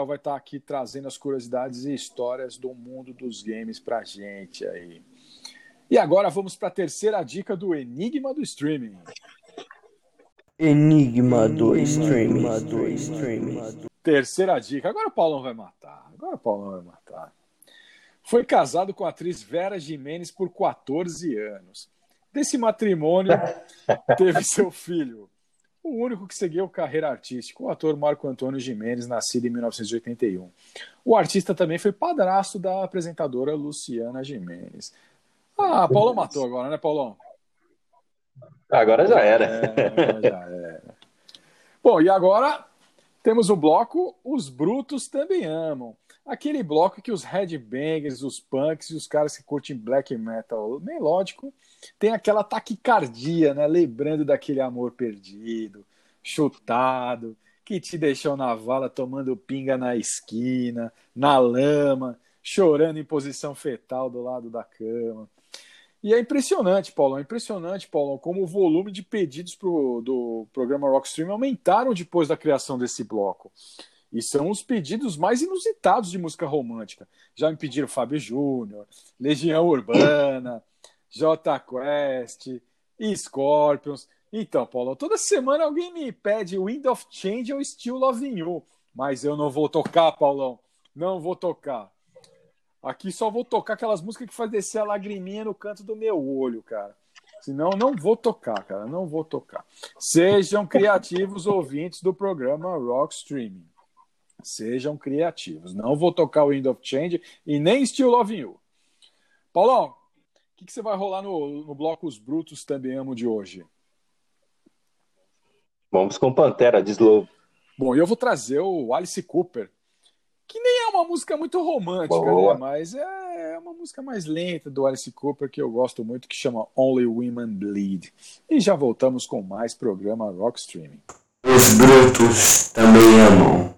Speaker 2: Léo vai estar aqui trazendo as curiosidades e histórias do mundo dos games pra gente aí. E agora vamos para a terceira dica do Enigma do Streaming.
Speaker 6: Enigma do streaming. do streaming.
Speaker 2: Terceira dica. Agora o Paulão vai matar. Agora o Paulão vai matar. Foi casado com a atriz Vera Jimenez por 14 anos. Desse matrimônio, teve seu filho, o único que seguiu carreira artística, o ator Marco Antônio Jimenez, nascido em 1981. O artista também foi padrasto da apresentadora Luciana Jimenez. Ah, Paulão matou agora, né, Paulão?
Speaker 3: Agora já era.
Speaker 2: É, já era. Bom, e agora temos o bloco Os Brutos Também Amam. Aquele bloco que os headbangers, os punks e os caras que curtem black metal melódico tem aquela taquicardia, né? Lembrando daquele amor perdido, chutado, que te deixou na vala tomando pinga na esquina, na lama, chorando em posição fetal do lado da cama. E é impressionante, Paulo, é impressionante, Paulo, como o volume de pedidos pro, do programa Rockstream aumentaram depois da criação desse bloco. E são os pedidos mais inusitados de música romântica. Já me pediram Fábio Júnior, Legião Urbana, J Quest, Scorpions. Então, Paulo, toda semana alguém me pede Wind of Change ou Still Loving You. Mas eu não vou tocar, Paulão. Não vou tocar. Aqui só vou tocar aquelas músicas que faz descer a lagriminha no canto do meu olho, cara. Senão, não vou tocar, cara. Não vou tocar. Sejam criativos ouvintes do programa Rock Streaming. Sejam criativos. Não vou tocar o Wind of Change e nem Still Loving You. Paulão, o que, que você vai rolar no, no bloco Os Brutos Também Amo de hoje?
Speaker 3: Vamos com Pantera, de Slow.
Speaker 2: Bom, eu vou trazer o Alice Cooper, que nem é uma música muito romântica, né? Mas é uma música mais lenta do Alice Cooper que eu gosto muito, que chama Only Women Bleed. E já voltamos com mais programa Rock Streaming.
Speaker 6: Os brutos também amam.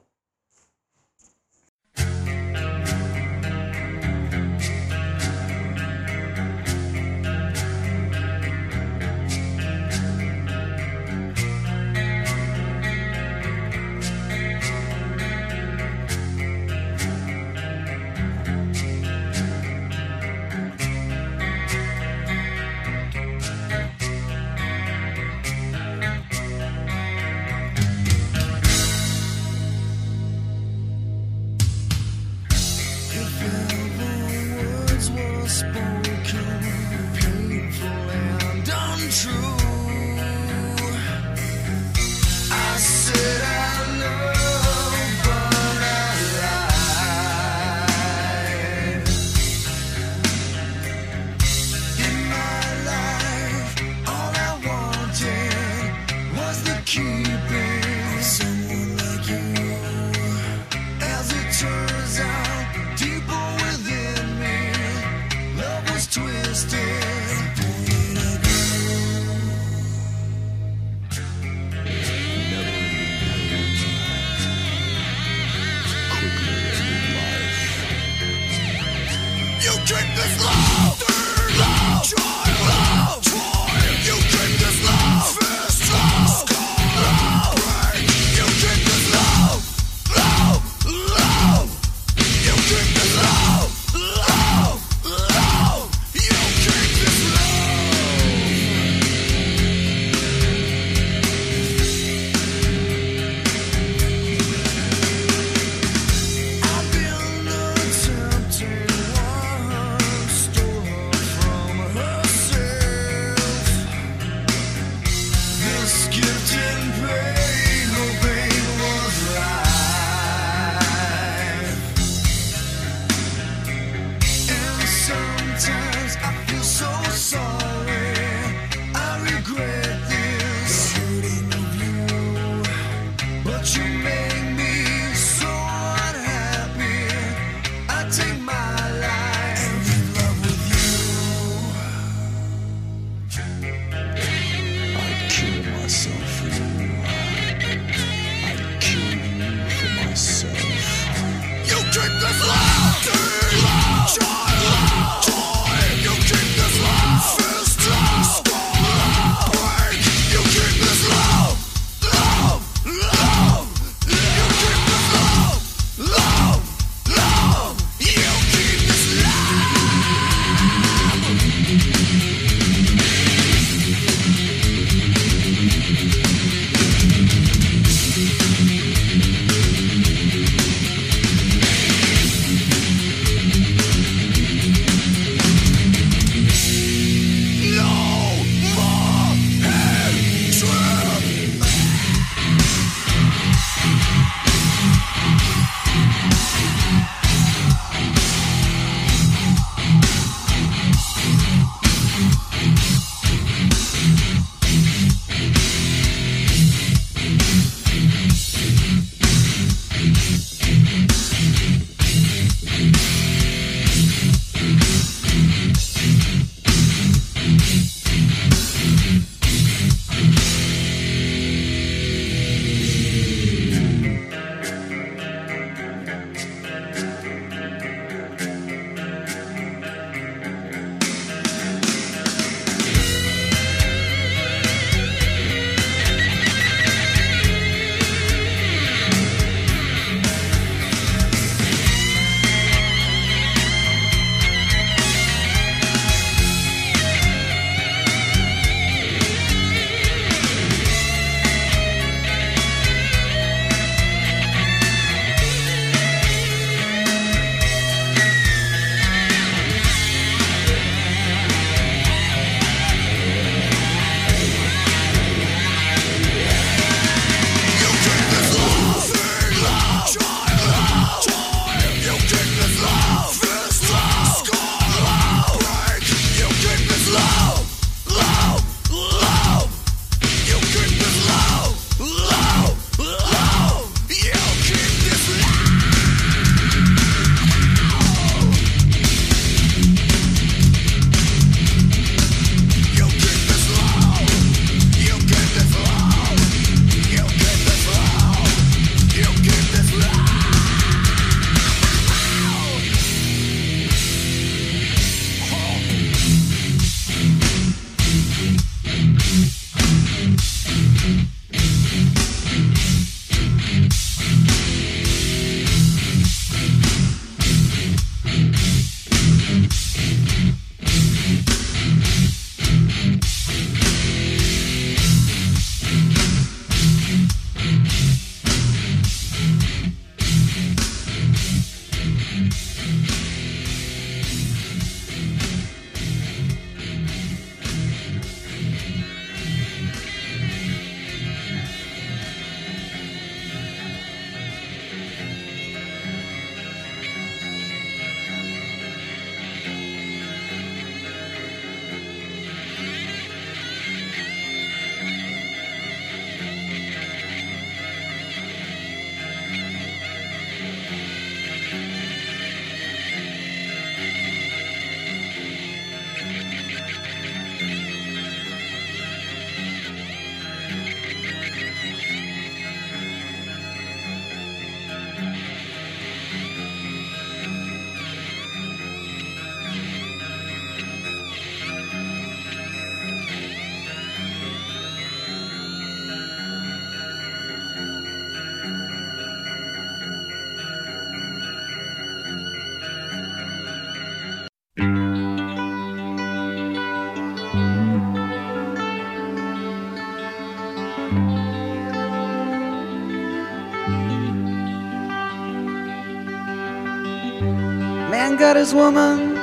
Speaker 11: Got his woman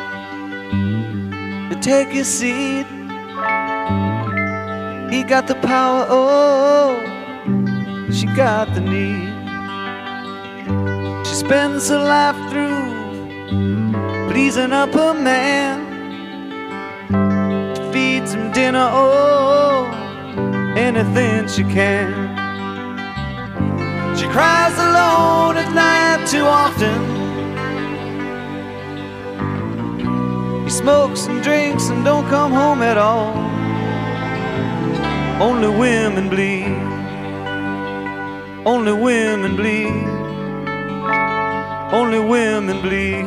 Speaker 11: to take his seat. He got the power, oh, she got the need. She spends her life through pleasing up her man. She feeds him dinner, oh, anything she can. She cries alone at night too often. Smokes and drinks and don't come home at all. Only women bleed. Only women bleed. Only women bleed.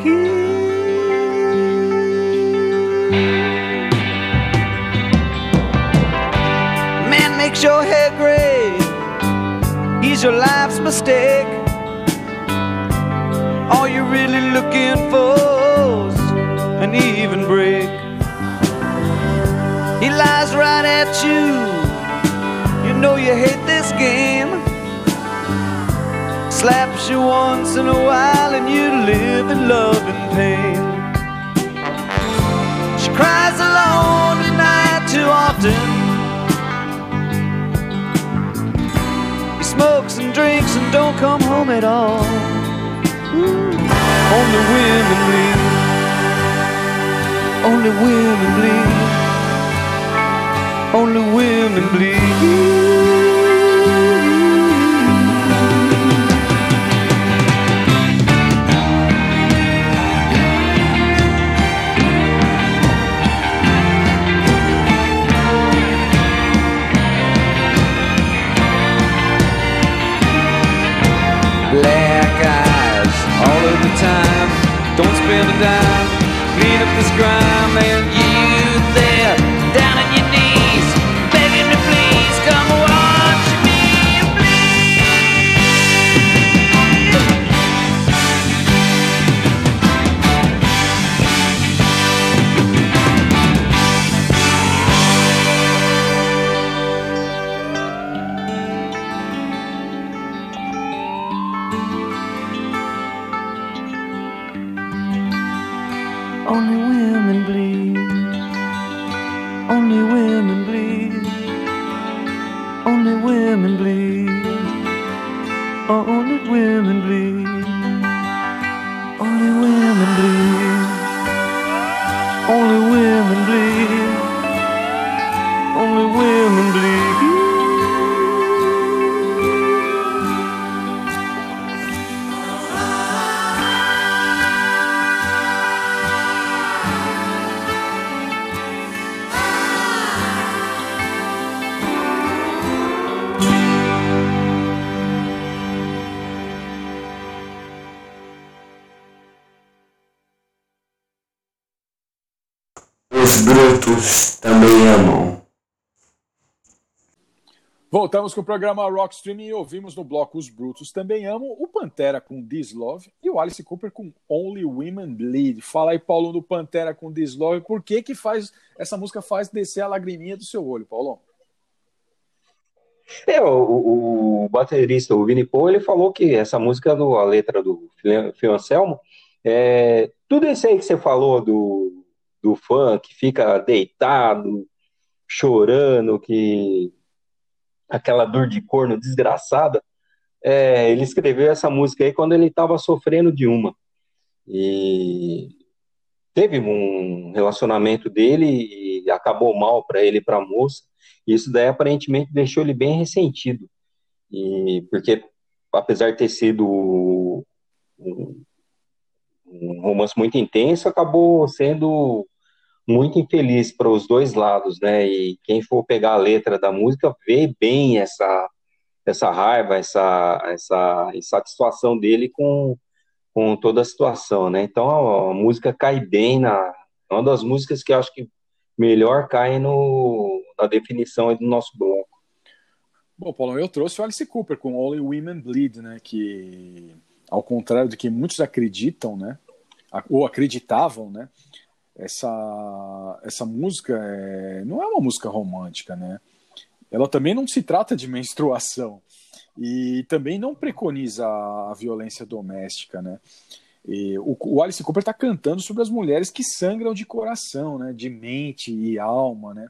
Speaker 11: Man makes your hair gray. He's your life's mistake. All you're really looking for's even break. He lies right at you. You know you hate this game. Slaps you once in a while and you live in love and pain. She cries alone at night too often. He smokes and drinks and don't come home at all. Ooh, Only women bleed. Only women bleed. Only women bleed.
Speaker 2: Voltamos com o programa Rock Streaming e ouvimos no bloco Os Brutos Também Amo, o Pantera com This Love e o Alice Cooper com Only Women Bleed. Fala aí, Paulo, do Pantera com This Love, por que que faz, essa música faz descer a lagriminha do seu olho, Paulão?
Speaker 3: É, o, o, baterista, o Vini Paul, ele falou que essa música, do, a letra do Phil Anselmo, é, tudo isso aí que você falou do, do fã que fica deitado, chorando, que aquela dor de corno desgraçada, é, ele escreveu essa música aí quando ele estava sofrendo de uma. E teve um relacionamento dele e acabou mal para ele e para a moça. E isso daí aparentemente deixou ele bem ressentido. E porque apesar de ter sido um, um romance muito intenso, acabou sendo muito infeliz para os dois lados, né? E quem for pegar a letra da música vê bem essa essa raiva, essa essa insatisfação dele com com toda a situação, né? Então a, a música cai bem na é uma das músicas que eu acho que melhor cai no, na definição do nosso bloco.
Speaker 2: Bom, Paulo, eu trouxe o Alice Cooper com Only Women Bleed, né? Que ao contrário do que muitos acreditam, né? Ou acreditavam, né? Essa, essa música é, não é uma música romântica, né? Ela também não se trata de menstruação e também não preconiza a violência doméstica, né? E o, o Alice Cooper está cantando sobre as mulheres que sangram de coração, né? De mente e alma, né?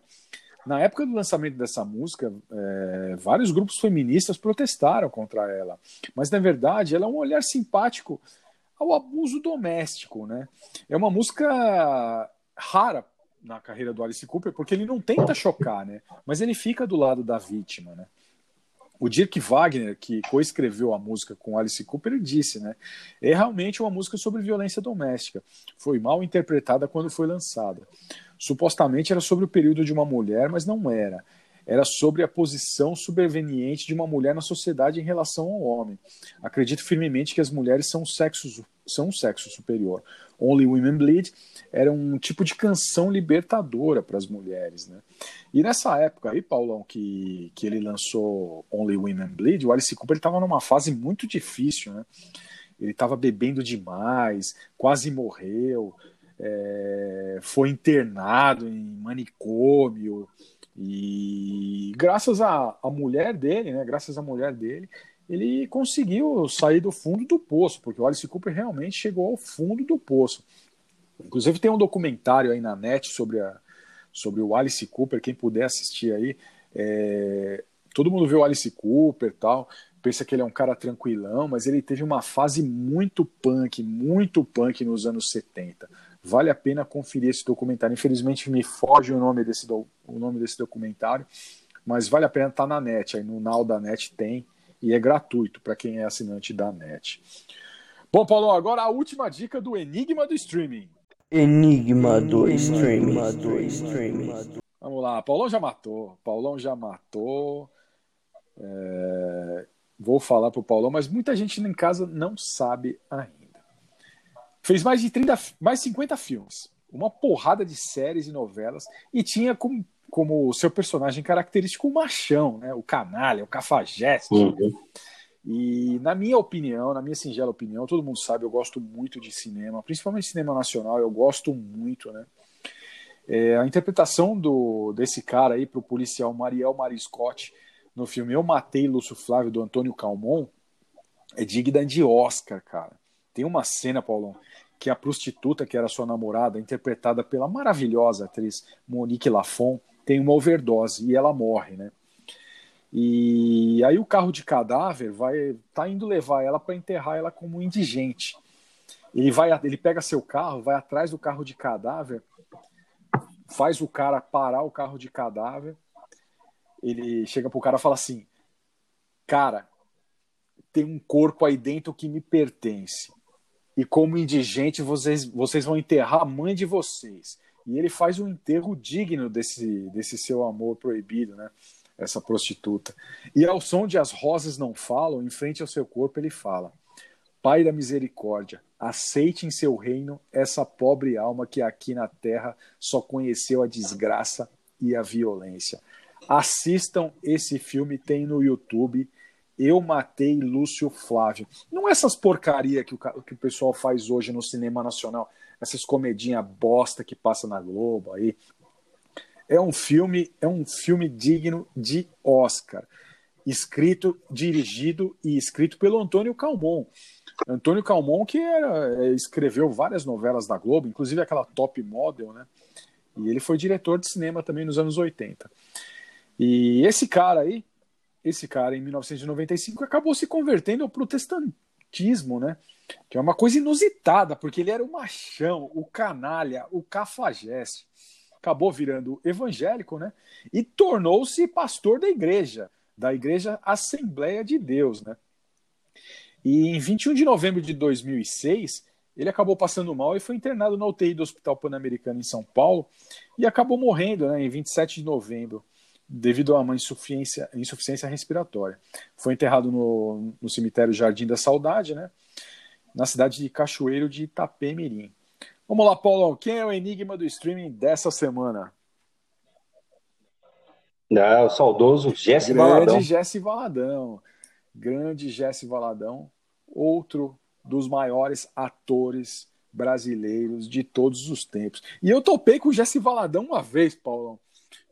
Speaker 2: Na época do lançamento dessa música, é, vários grupos feministas protestaram contra ela, mas na verdade ela é um olhar simpático ao abuso doméstico, né? É uma música rara na carreira do Alice Cooper, porque ele não tenta chocar, né? Mas ele fica do lado da vítima, né? O Dirk Wagner, que coescreveu a música com Alice Cooper, disse, né? É realmente uma música sobre violência doméstica. Foi mal interpretada quando foi lançada. Supostamente era sobre o período de uma mulher, mas não era era sobre a posição superveniente de uma mulher na sociedade em relação ao homem. Acredito firmemente que as mulheres são, sexos, são um sexo superior. Only Women Bleed era um tipo de canção libertadora para as mulheres. Né? E nessa época aí, Paulão, que, que ele lançou Only Women Bleed, o Alice Cooper estava numa fase muito difícil. Né? Ele estava bebendo demais, quase morreu, é, foi internado em manicômio. E graças à, à mulher dele, né? Graças à mulher dele, ele conseguiu sair do fundo do poço, porque o Alice Cooper realmente chegou ao fundo do poço. Inclusive tem um documentário aí na net sobre, a, sobre o Alice Cooper, quem puder assistir aí. É, todo mundo vê o Alice Cooper tal, pensa que ele é um cara tranquilão, mas ele teve uma fase muito punk, muito punk nos anos 70. Vale a pena conferir esse documentário. Infelizmente me foge o nome desse, do, o nome desse documentário, mas vale a pena estar tá na net. Aí no Now da net tem e é gratuito para quem é assinante da net. Bom, Paulo, agora a última dica do Enigma do Streaming.
Speaker 6: Enigma do Streaming. Do streaming.
Speaker 2: Vamos lá, Paulão já matou. Paulão já matou. É... Vou falar pro Paulão, mas muita gente em casa não sabe ainda. Fez mais de 30, mais 50 filmes, uma porrada de séries e novelas, e tinha como, como seu personagem característico o machão, né? o canalha, o cafajeste. Uhum. E na minha opinião, na minha singela opinião, todo mundo sabe, eu gosto muito de cinema, principalmente cinema nacional, eu gosto muito, né? É, a interpretação do, desse cara aí para o policial Mariel Mariscotti no filme Eu Matei Lúcio Flávio, do Antônio Calmon, é digna de Oscar, cara. Tem uma cena, Paulão, que a prostituta, que era sua namorada, interpretada pela maravilhosa atriz Monique Lafon, tem uma overdose e ela morre, né? E aí o carro de cadáver vai tá indo levar ela para enterrar ela como indigente. Ele vai, ele pega seu carro, vai atrás do carro de cadáver, faz o cara parar o carro de cadáver. Ele chega pro cara e fala assim: "Cara, tem um corpo aí dentro que me pertence e como indigente vocês, vocês vão enterrar a mãe de vocês. E ele faz um enterro digno desse, desse seu amor proibido, né? Essa prostituta. E ao som de As Rosas Não Falam, em frente ao seu corpo, ele fala: Pai da misericórdia, aceite em seu reino essa pobre alma que aqui na terra só conheceu a desgraça e a violência. Assistam esse filme, tem no YouTube. Eu matei Lúcio Flávio. Não essas porcaria que o, que o pessoal faz hoje no cinema nacional, essas comedinha bosta que passa na Globo aí. É um filme, é um filme digno de Oscar. Escrito, dirigido e escrito pelo Antônio Calmon. Antônio Calmon que era, é, escreveu várias novelas da Globo, inclusive aquela Top Model, né? E ele foi diretor de cinema também nos anos 80. E esse cara aí, esse cara em 1995 acabou se convertendo ao protestantismo, né? Que é uma coisa inusitada, porque ele era o machão, o canalha, o cafajeste. Acabou virando evangélico, né? E tornou-se pastor da igreja, da Igreja Assembleia de Deus, né? E em 21 de novembro de 2006, ele acabou passando mal e foi internado na UTI do Hospital Pan-Americano em São Paulo e acabou morrendo né, em 27 de novembro devido a uma insuficiência, insuficiência respiratória. Foi enterrado no, no cemitério Jardim da Saudade, né, na cidade de Cachoeiro de Itapemirim. Vamos lá, Paulão, quem é o enigma do streaming dessa semana?
Speaker 3: É, o saudoso Jesse
Speaker 2: Grande
Speaker 3: Valadão.
Speaker 2: Jesse Valadão. Grande Jesse Valadão, outro dos maiores atores brasileiros de todos os tempos. E eu topei com o Jesse Valadão uma vez, Paulão.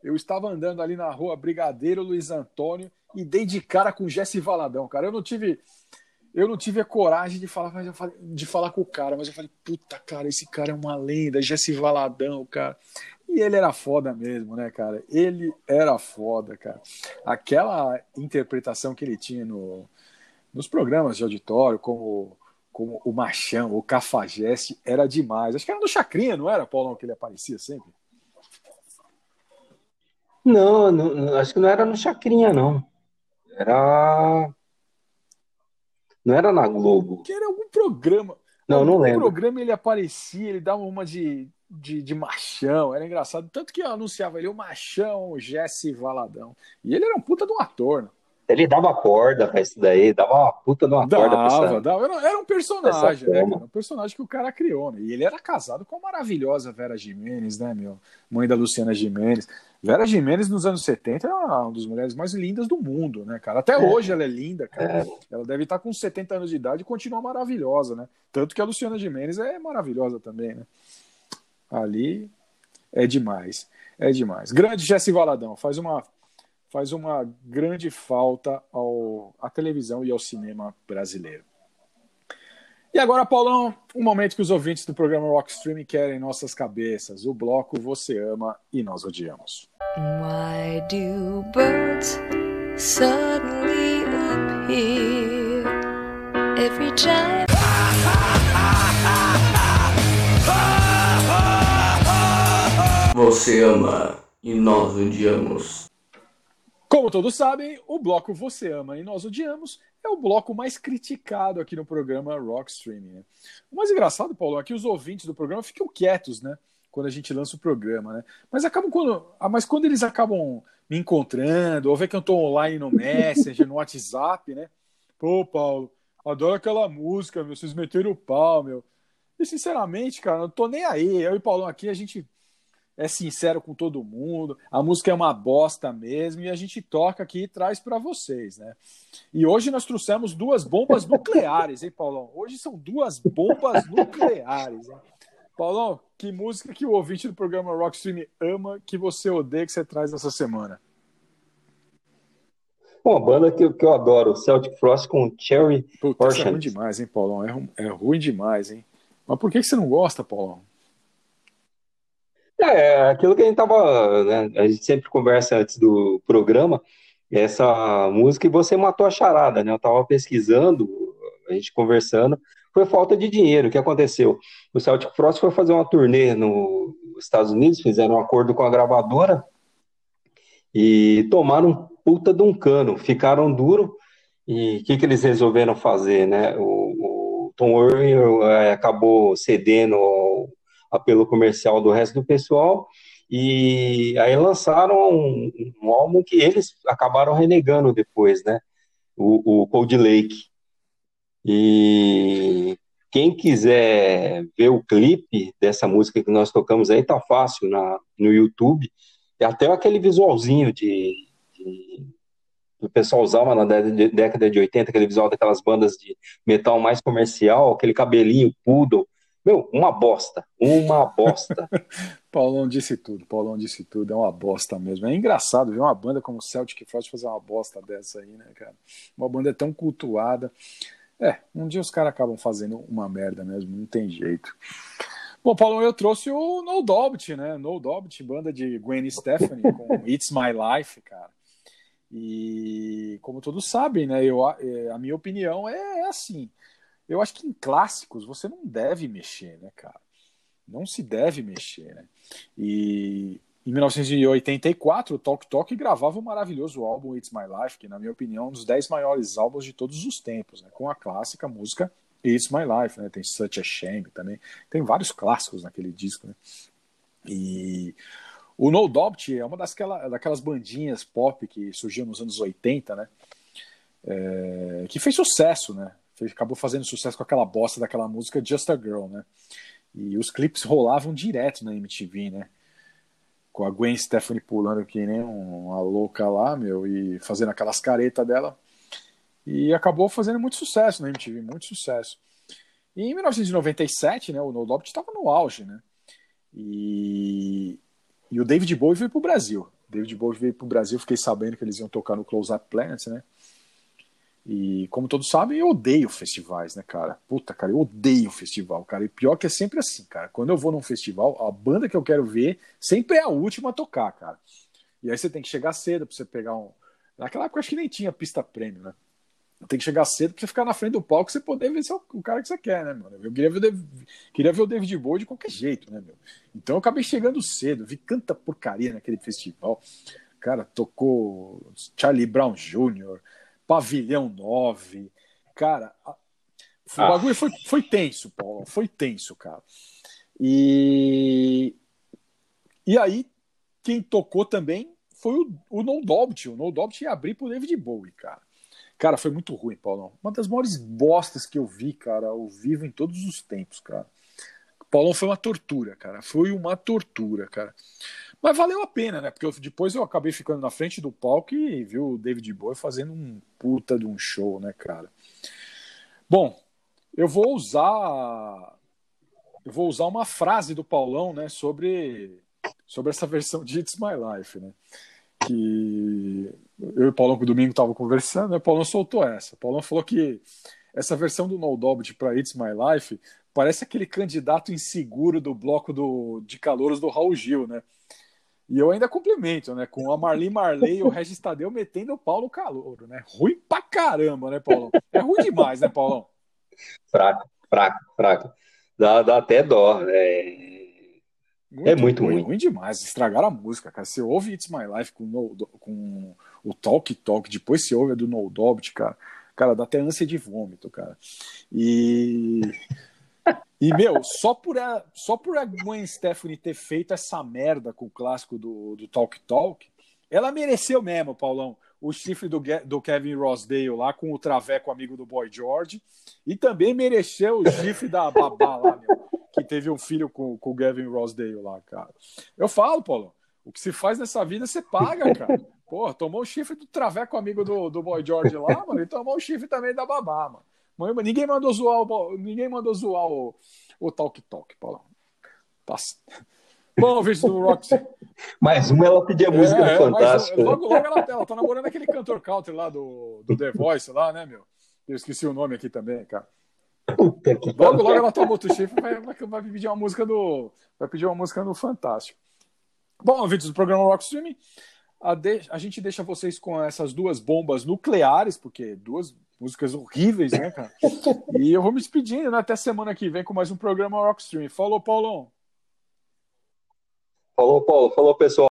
Speaker 2: Eu estava andando ali na rua Brigadeiro Luiz Antônio e dei de cara com Jesse Valadão, cara. Eu não tive eu não tive a coragem de falar, de falar com o cara, mas eu falei, puta, cara, esse cara é uma lenda, Jesse Valadão, cara. E ele era foda mesmo, né, cara? Ele era foda, cara. Aquela interpretação que ele tinha no, nos programas de auditório, como, como o Machão, o Cafajeste, era demais. Acho que era no Chacrinha, não era, Paulão, que ele aparecia sempre?
Speaker 3: Não, não, não, acho que não era no Chacrinha, não. Era. Não era na Globo.
Speaker 2: Que era algum programa.
Speaker 3: Não, não
Speaker 2: algum
Speaker 3: lembro.
Speaker 2: programa ele aparecia, ele dava uma de, de, de machão, era engraçado. Tanto que eu anunciava ele, o machão, o Jesse Valadão. E ele era um puta de um ator, né?
Speaker 3: Ele dava corda pra isso daí, dava uma puta de uma corda pra
Speaker 2: Dava,
Speaker 3: essa.
Speaker 2: dava. Era, era um personagem, né, cara? Um personagem que o cara criou, né? E ele era casado com a maravilhosa Vera Jimenez, né, meu? Mãe da Luciana Jimenez. Vera Jimenez, nos anos 70, era uma das mulheres mais lindas do mundo, né, cara? Até
Speaker 3: É.
Speaker 2: hoje ela é linda, cara.
Speaker 3: É.
Speaker 2: Ela deve estar com 70 anos de idade e continua maravilhosa, né? Tanto que a Luciana Jimenez é maravilhosa também, né? Ali é demais. É demais. Grande Jesse Valadão, faz uma faz uma grande falta ao, à televisão e ao cinema brasileiro. E agora, Paulão, um momento que os ouvintes do programa Rock Streaming querem em nossas cabeças. O bloco Você Ama e Nós Odiamos.
Speaker 12: Why do birds suddenly appear every time?
Speaker 6: Você ama e nós odiamos.
Speaker 2: Como todos sabem, o bloco Você Ama e Nós Odiamos é o bloco mais criticado aqui no programa Rock Streaming. Né? O mais engraçado, Paulo, é que os ouvintes do programa ficam quietos, né? Quando a gente lança o programa, né? Mas acabam quando. ah, Mas quando eles acabam me encontrando, ou vê que eu tô online no Messenger, no WhatsApp, né? Pô, Paulo, adoro aquela música, meu. Vocês meteram o pau, meu. E sinceramente, cara, não tô nem aí. Eu e o Paulão aqui, a gente é sincero com todo mundo, a música é uma bosta mesmo e a gente toca aqui e traz para vocês, né? E hoje nós trouxemos duas bombas nucleares, hein, Paulão? Hoje são duas bombas nucleares, hein? Paulão, que música que o ouvinte do programa Rockstream ama que você odeia que você traz essa semana?
Speaker 3: Uma banda que, eu- que eu adoro, Celtic Frost com Cherry
Speaker 2: Puta, é ruim demais, hein, Paulão? É, é ruim demais, hein? Mas por que que você não gosta, Paulão?
Speaker 3: É, aquilo que a gente tava, né, a gente sempre conversa antes do programa, essa música, e você matou a charada, né? Eu tava pesquisando, a gente conversando, foi falta de dinheiro. O que aconteceu? O Celtic Frost foi fazer uma turnê nos Estados Unidos, fizeram um acordo com a gravadora e tomaram puta de um cano, ficaram duro. E o que que eles resolveram fazer, né? O, o Tom Irwin eh, acabou cedendo apelo comercial do resto do pessoal e aí lançaram um, um álbum que eles acabaram renegando depois, né? O, o Cold Lake. E quem quiser ver o clipe dessa música que nós tocamos aí, tá fácil na, no YouTube. E até aquele visualzinho de, de- o pessoal usava na década de 80, aquele visual daquelas bandas de metal mais comercial, aquele cabelinho poodle. Meu, uma bosta, uma bosta.
Speaker 2: Paulão disse tudo, Paulão disse tudo, é uma bosta mesmo. É engraçado ver uma banda como Celtic Frost fazer uma bosta dessa aí, né, cara? Uma banda tão cultuada. É, um dia os caras acabam fazendo uma merda mesmo, não tem jeito. Bom, Paulão, eu trouxe o No Dobbit, né? No Dobbit, banda de Gwen Stefani com It's My Life, cara. E como todos sabem, né? Eu, a é, a minha opinião é assim. Eu acho que em clássicos você não deve mexer, né, cara? Não se deve mexer, né? E em 1984, o Talk Talk gravava o maravilhoso álbum It's My Life, que, na minha opinião, é um dos 10 maiores álbuns de todos os tempos, né? com a clássica música It's My Life, né? Tem Such a Shame também. Tem vários clássicos naquele disco, né? E o No Doubt é uma das, daquelas bandinhas pop que surgiu nos anos 80, né? É, que fez sucesso, né? Acabou fazendo sucesso com aquela bosta daquela música Just a Girl, né? E os clipes rolavam direto na MTV, né? Com a Gwen Stefani pulando que nem uma louca lá, meu, e fazendo aquelas caretas dela. E acabou fazendo muito sucesso na MTV, muito sucesso. E em 1997, né, o No Doubt estava no auge, né? E, e o David Bowie veio Brasil. O David Bowie veio pro Brasil, fiquei sabendo que eles iam tocar no Close Up Planet, né? E como todos sabem, eu odeio festivais, né, cara? Puta, cara, eu odeio festival, cara. E pior que é sempre assim, cara. Quando eu vou num festival, a banda que eu quero ver sempre é a última a tocar, cara. E aí você tem que chegar cedo pra você pegar um. Naquela época acho que nem tinha pista prêmio, né? Tem que chegar cedo pra você ficar na frente do palco e você poder ver é o cara que você quer, né, mano? Eu queria ver o David, queria ver o David Bowie de qualquer jeito, né, meu? Então eu acabei chegando cedo, vi tanta porcaria naquele festival. Cara, tocou Charlie Brown Jr., Pavilhão 9. Cara, o
Speaker 3: Ah.
Speaker 2: bagulho foi, foi tenso, Paulo. Foi tenso, cara. E, e aí, quem tocou também foi o, o No Doubt. O No Doubt ia abrir pro David Bowie, cara. Cara, foi muito ruim, Paulão. Uma das maiores bostas que eu vi, cara, ao vivo em todos os tempos, cara. Paulão foi uma tortura, cara. Foi uma tortura, cara. Mas valeu a pena, né? Porque eu- depois eu acabei ficando na frente do palco e vi o David Bowie fazendo um puta de um show, né, cara? Bom, eu vou usar eu vou usar uma frase do Paulão, né, sobre sobre essa versão de It's My Life, né? Que eu e o Paulão o domingo estavam conversando, né? O Paulão soltou essa. O Paulão falou que essa versão do No Doubt para It's My Life parece aquele candidato inseguro do bloco do, de calouros do Raul Gil, né? E eu ainda complemento, né? Com a Marli Marley e o Regis Tadeu metendo o pau no calouro, né? Ruim pra caramba, né, Paulão? É ruim demais, né, Paulão?
Speaker 3: Fraco, fraco, fraco. Dá, dá até dó. É, é muito ruim.
Speaker 2: Ruim demais. Estragaram a música, cara. Você ouve It's My Life com, no, com o Talk Talk, depois você ouve a do No Doubt, cara. Cara, dá até ânsia de vômito, cara. E. E, meu, só por a, só por a Gwen Stephanie ter feito essa merda com o clássico do, do Talk Talk, ela mereceu mesmo, Paulão, o chifre do, do Kevin Rosdale lá com o traveco amigo do Boy George. E também mereceu o chifre da babá lá, meu, que teve um filho com, com o Kevin Rosdale lá, cara. Eu falo, Paulão, o que se faz nessa vida você paga, cara. Pô, tomou o chifre do traveco amigo do, do Boy George lá, mano, e tomou o chifre também da babá, mano. Ninguém mandou zoar o, ninguém mandou zoar o, o Talk Talk, Paulão. Passa. Bom, vídeo do Roxy.
Speaker 3: Mais uma ela pedia música
Speaker 2: É,
Speaker 3: do
Speaker 2: é, mas
Speaker 3: Fantástico.
Speaker 2: logo, logo ela, ela tá namorando aquele cantor country lá do, do The Voice lá, né, meu? Eu esqueci o nome aqui também, cara. Logo, logo ela toma outro chifre e vai, vai, vai pedir uma música do. Vai pedir uma música do Fantástico. Bom, vídeos do programa Rock Streaming. A, de- a gente deixa vocês com essas duas bombas nucleares, porque duas músicas horríveis, né, cara? E eu vou me despedindo, né? Até semana que vem com mais um programa Rock Streaming. Falou, Paulão.
Speaker 3: Falou, Paulo. Falou, pessoal.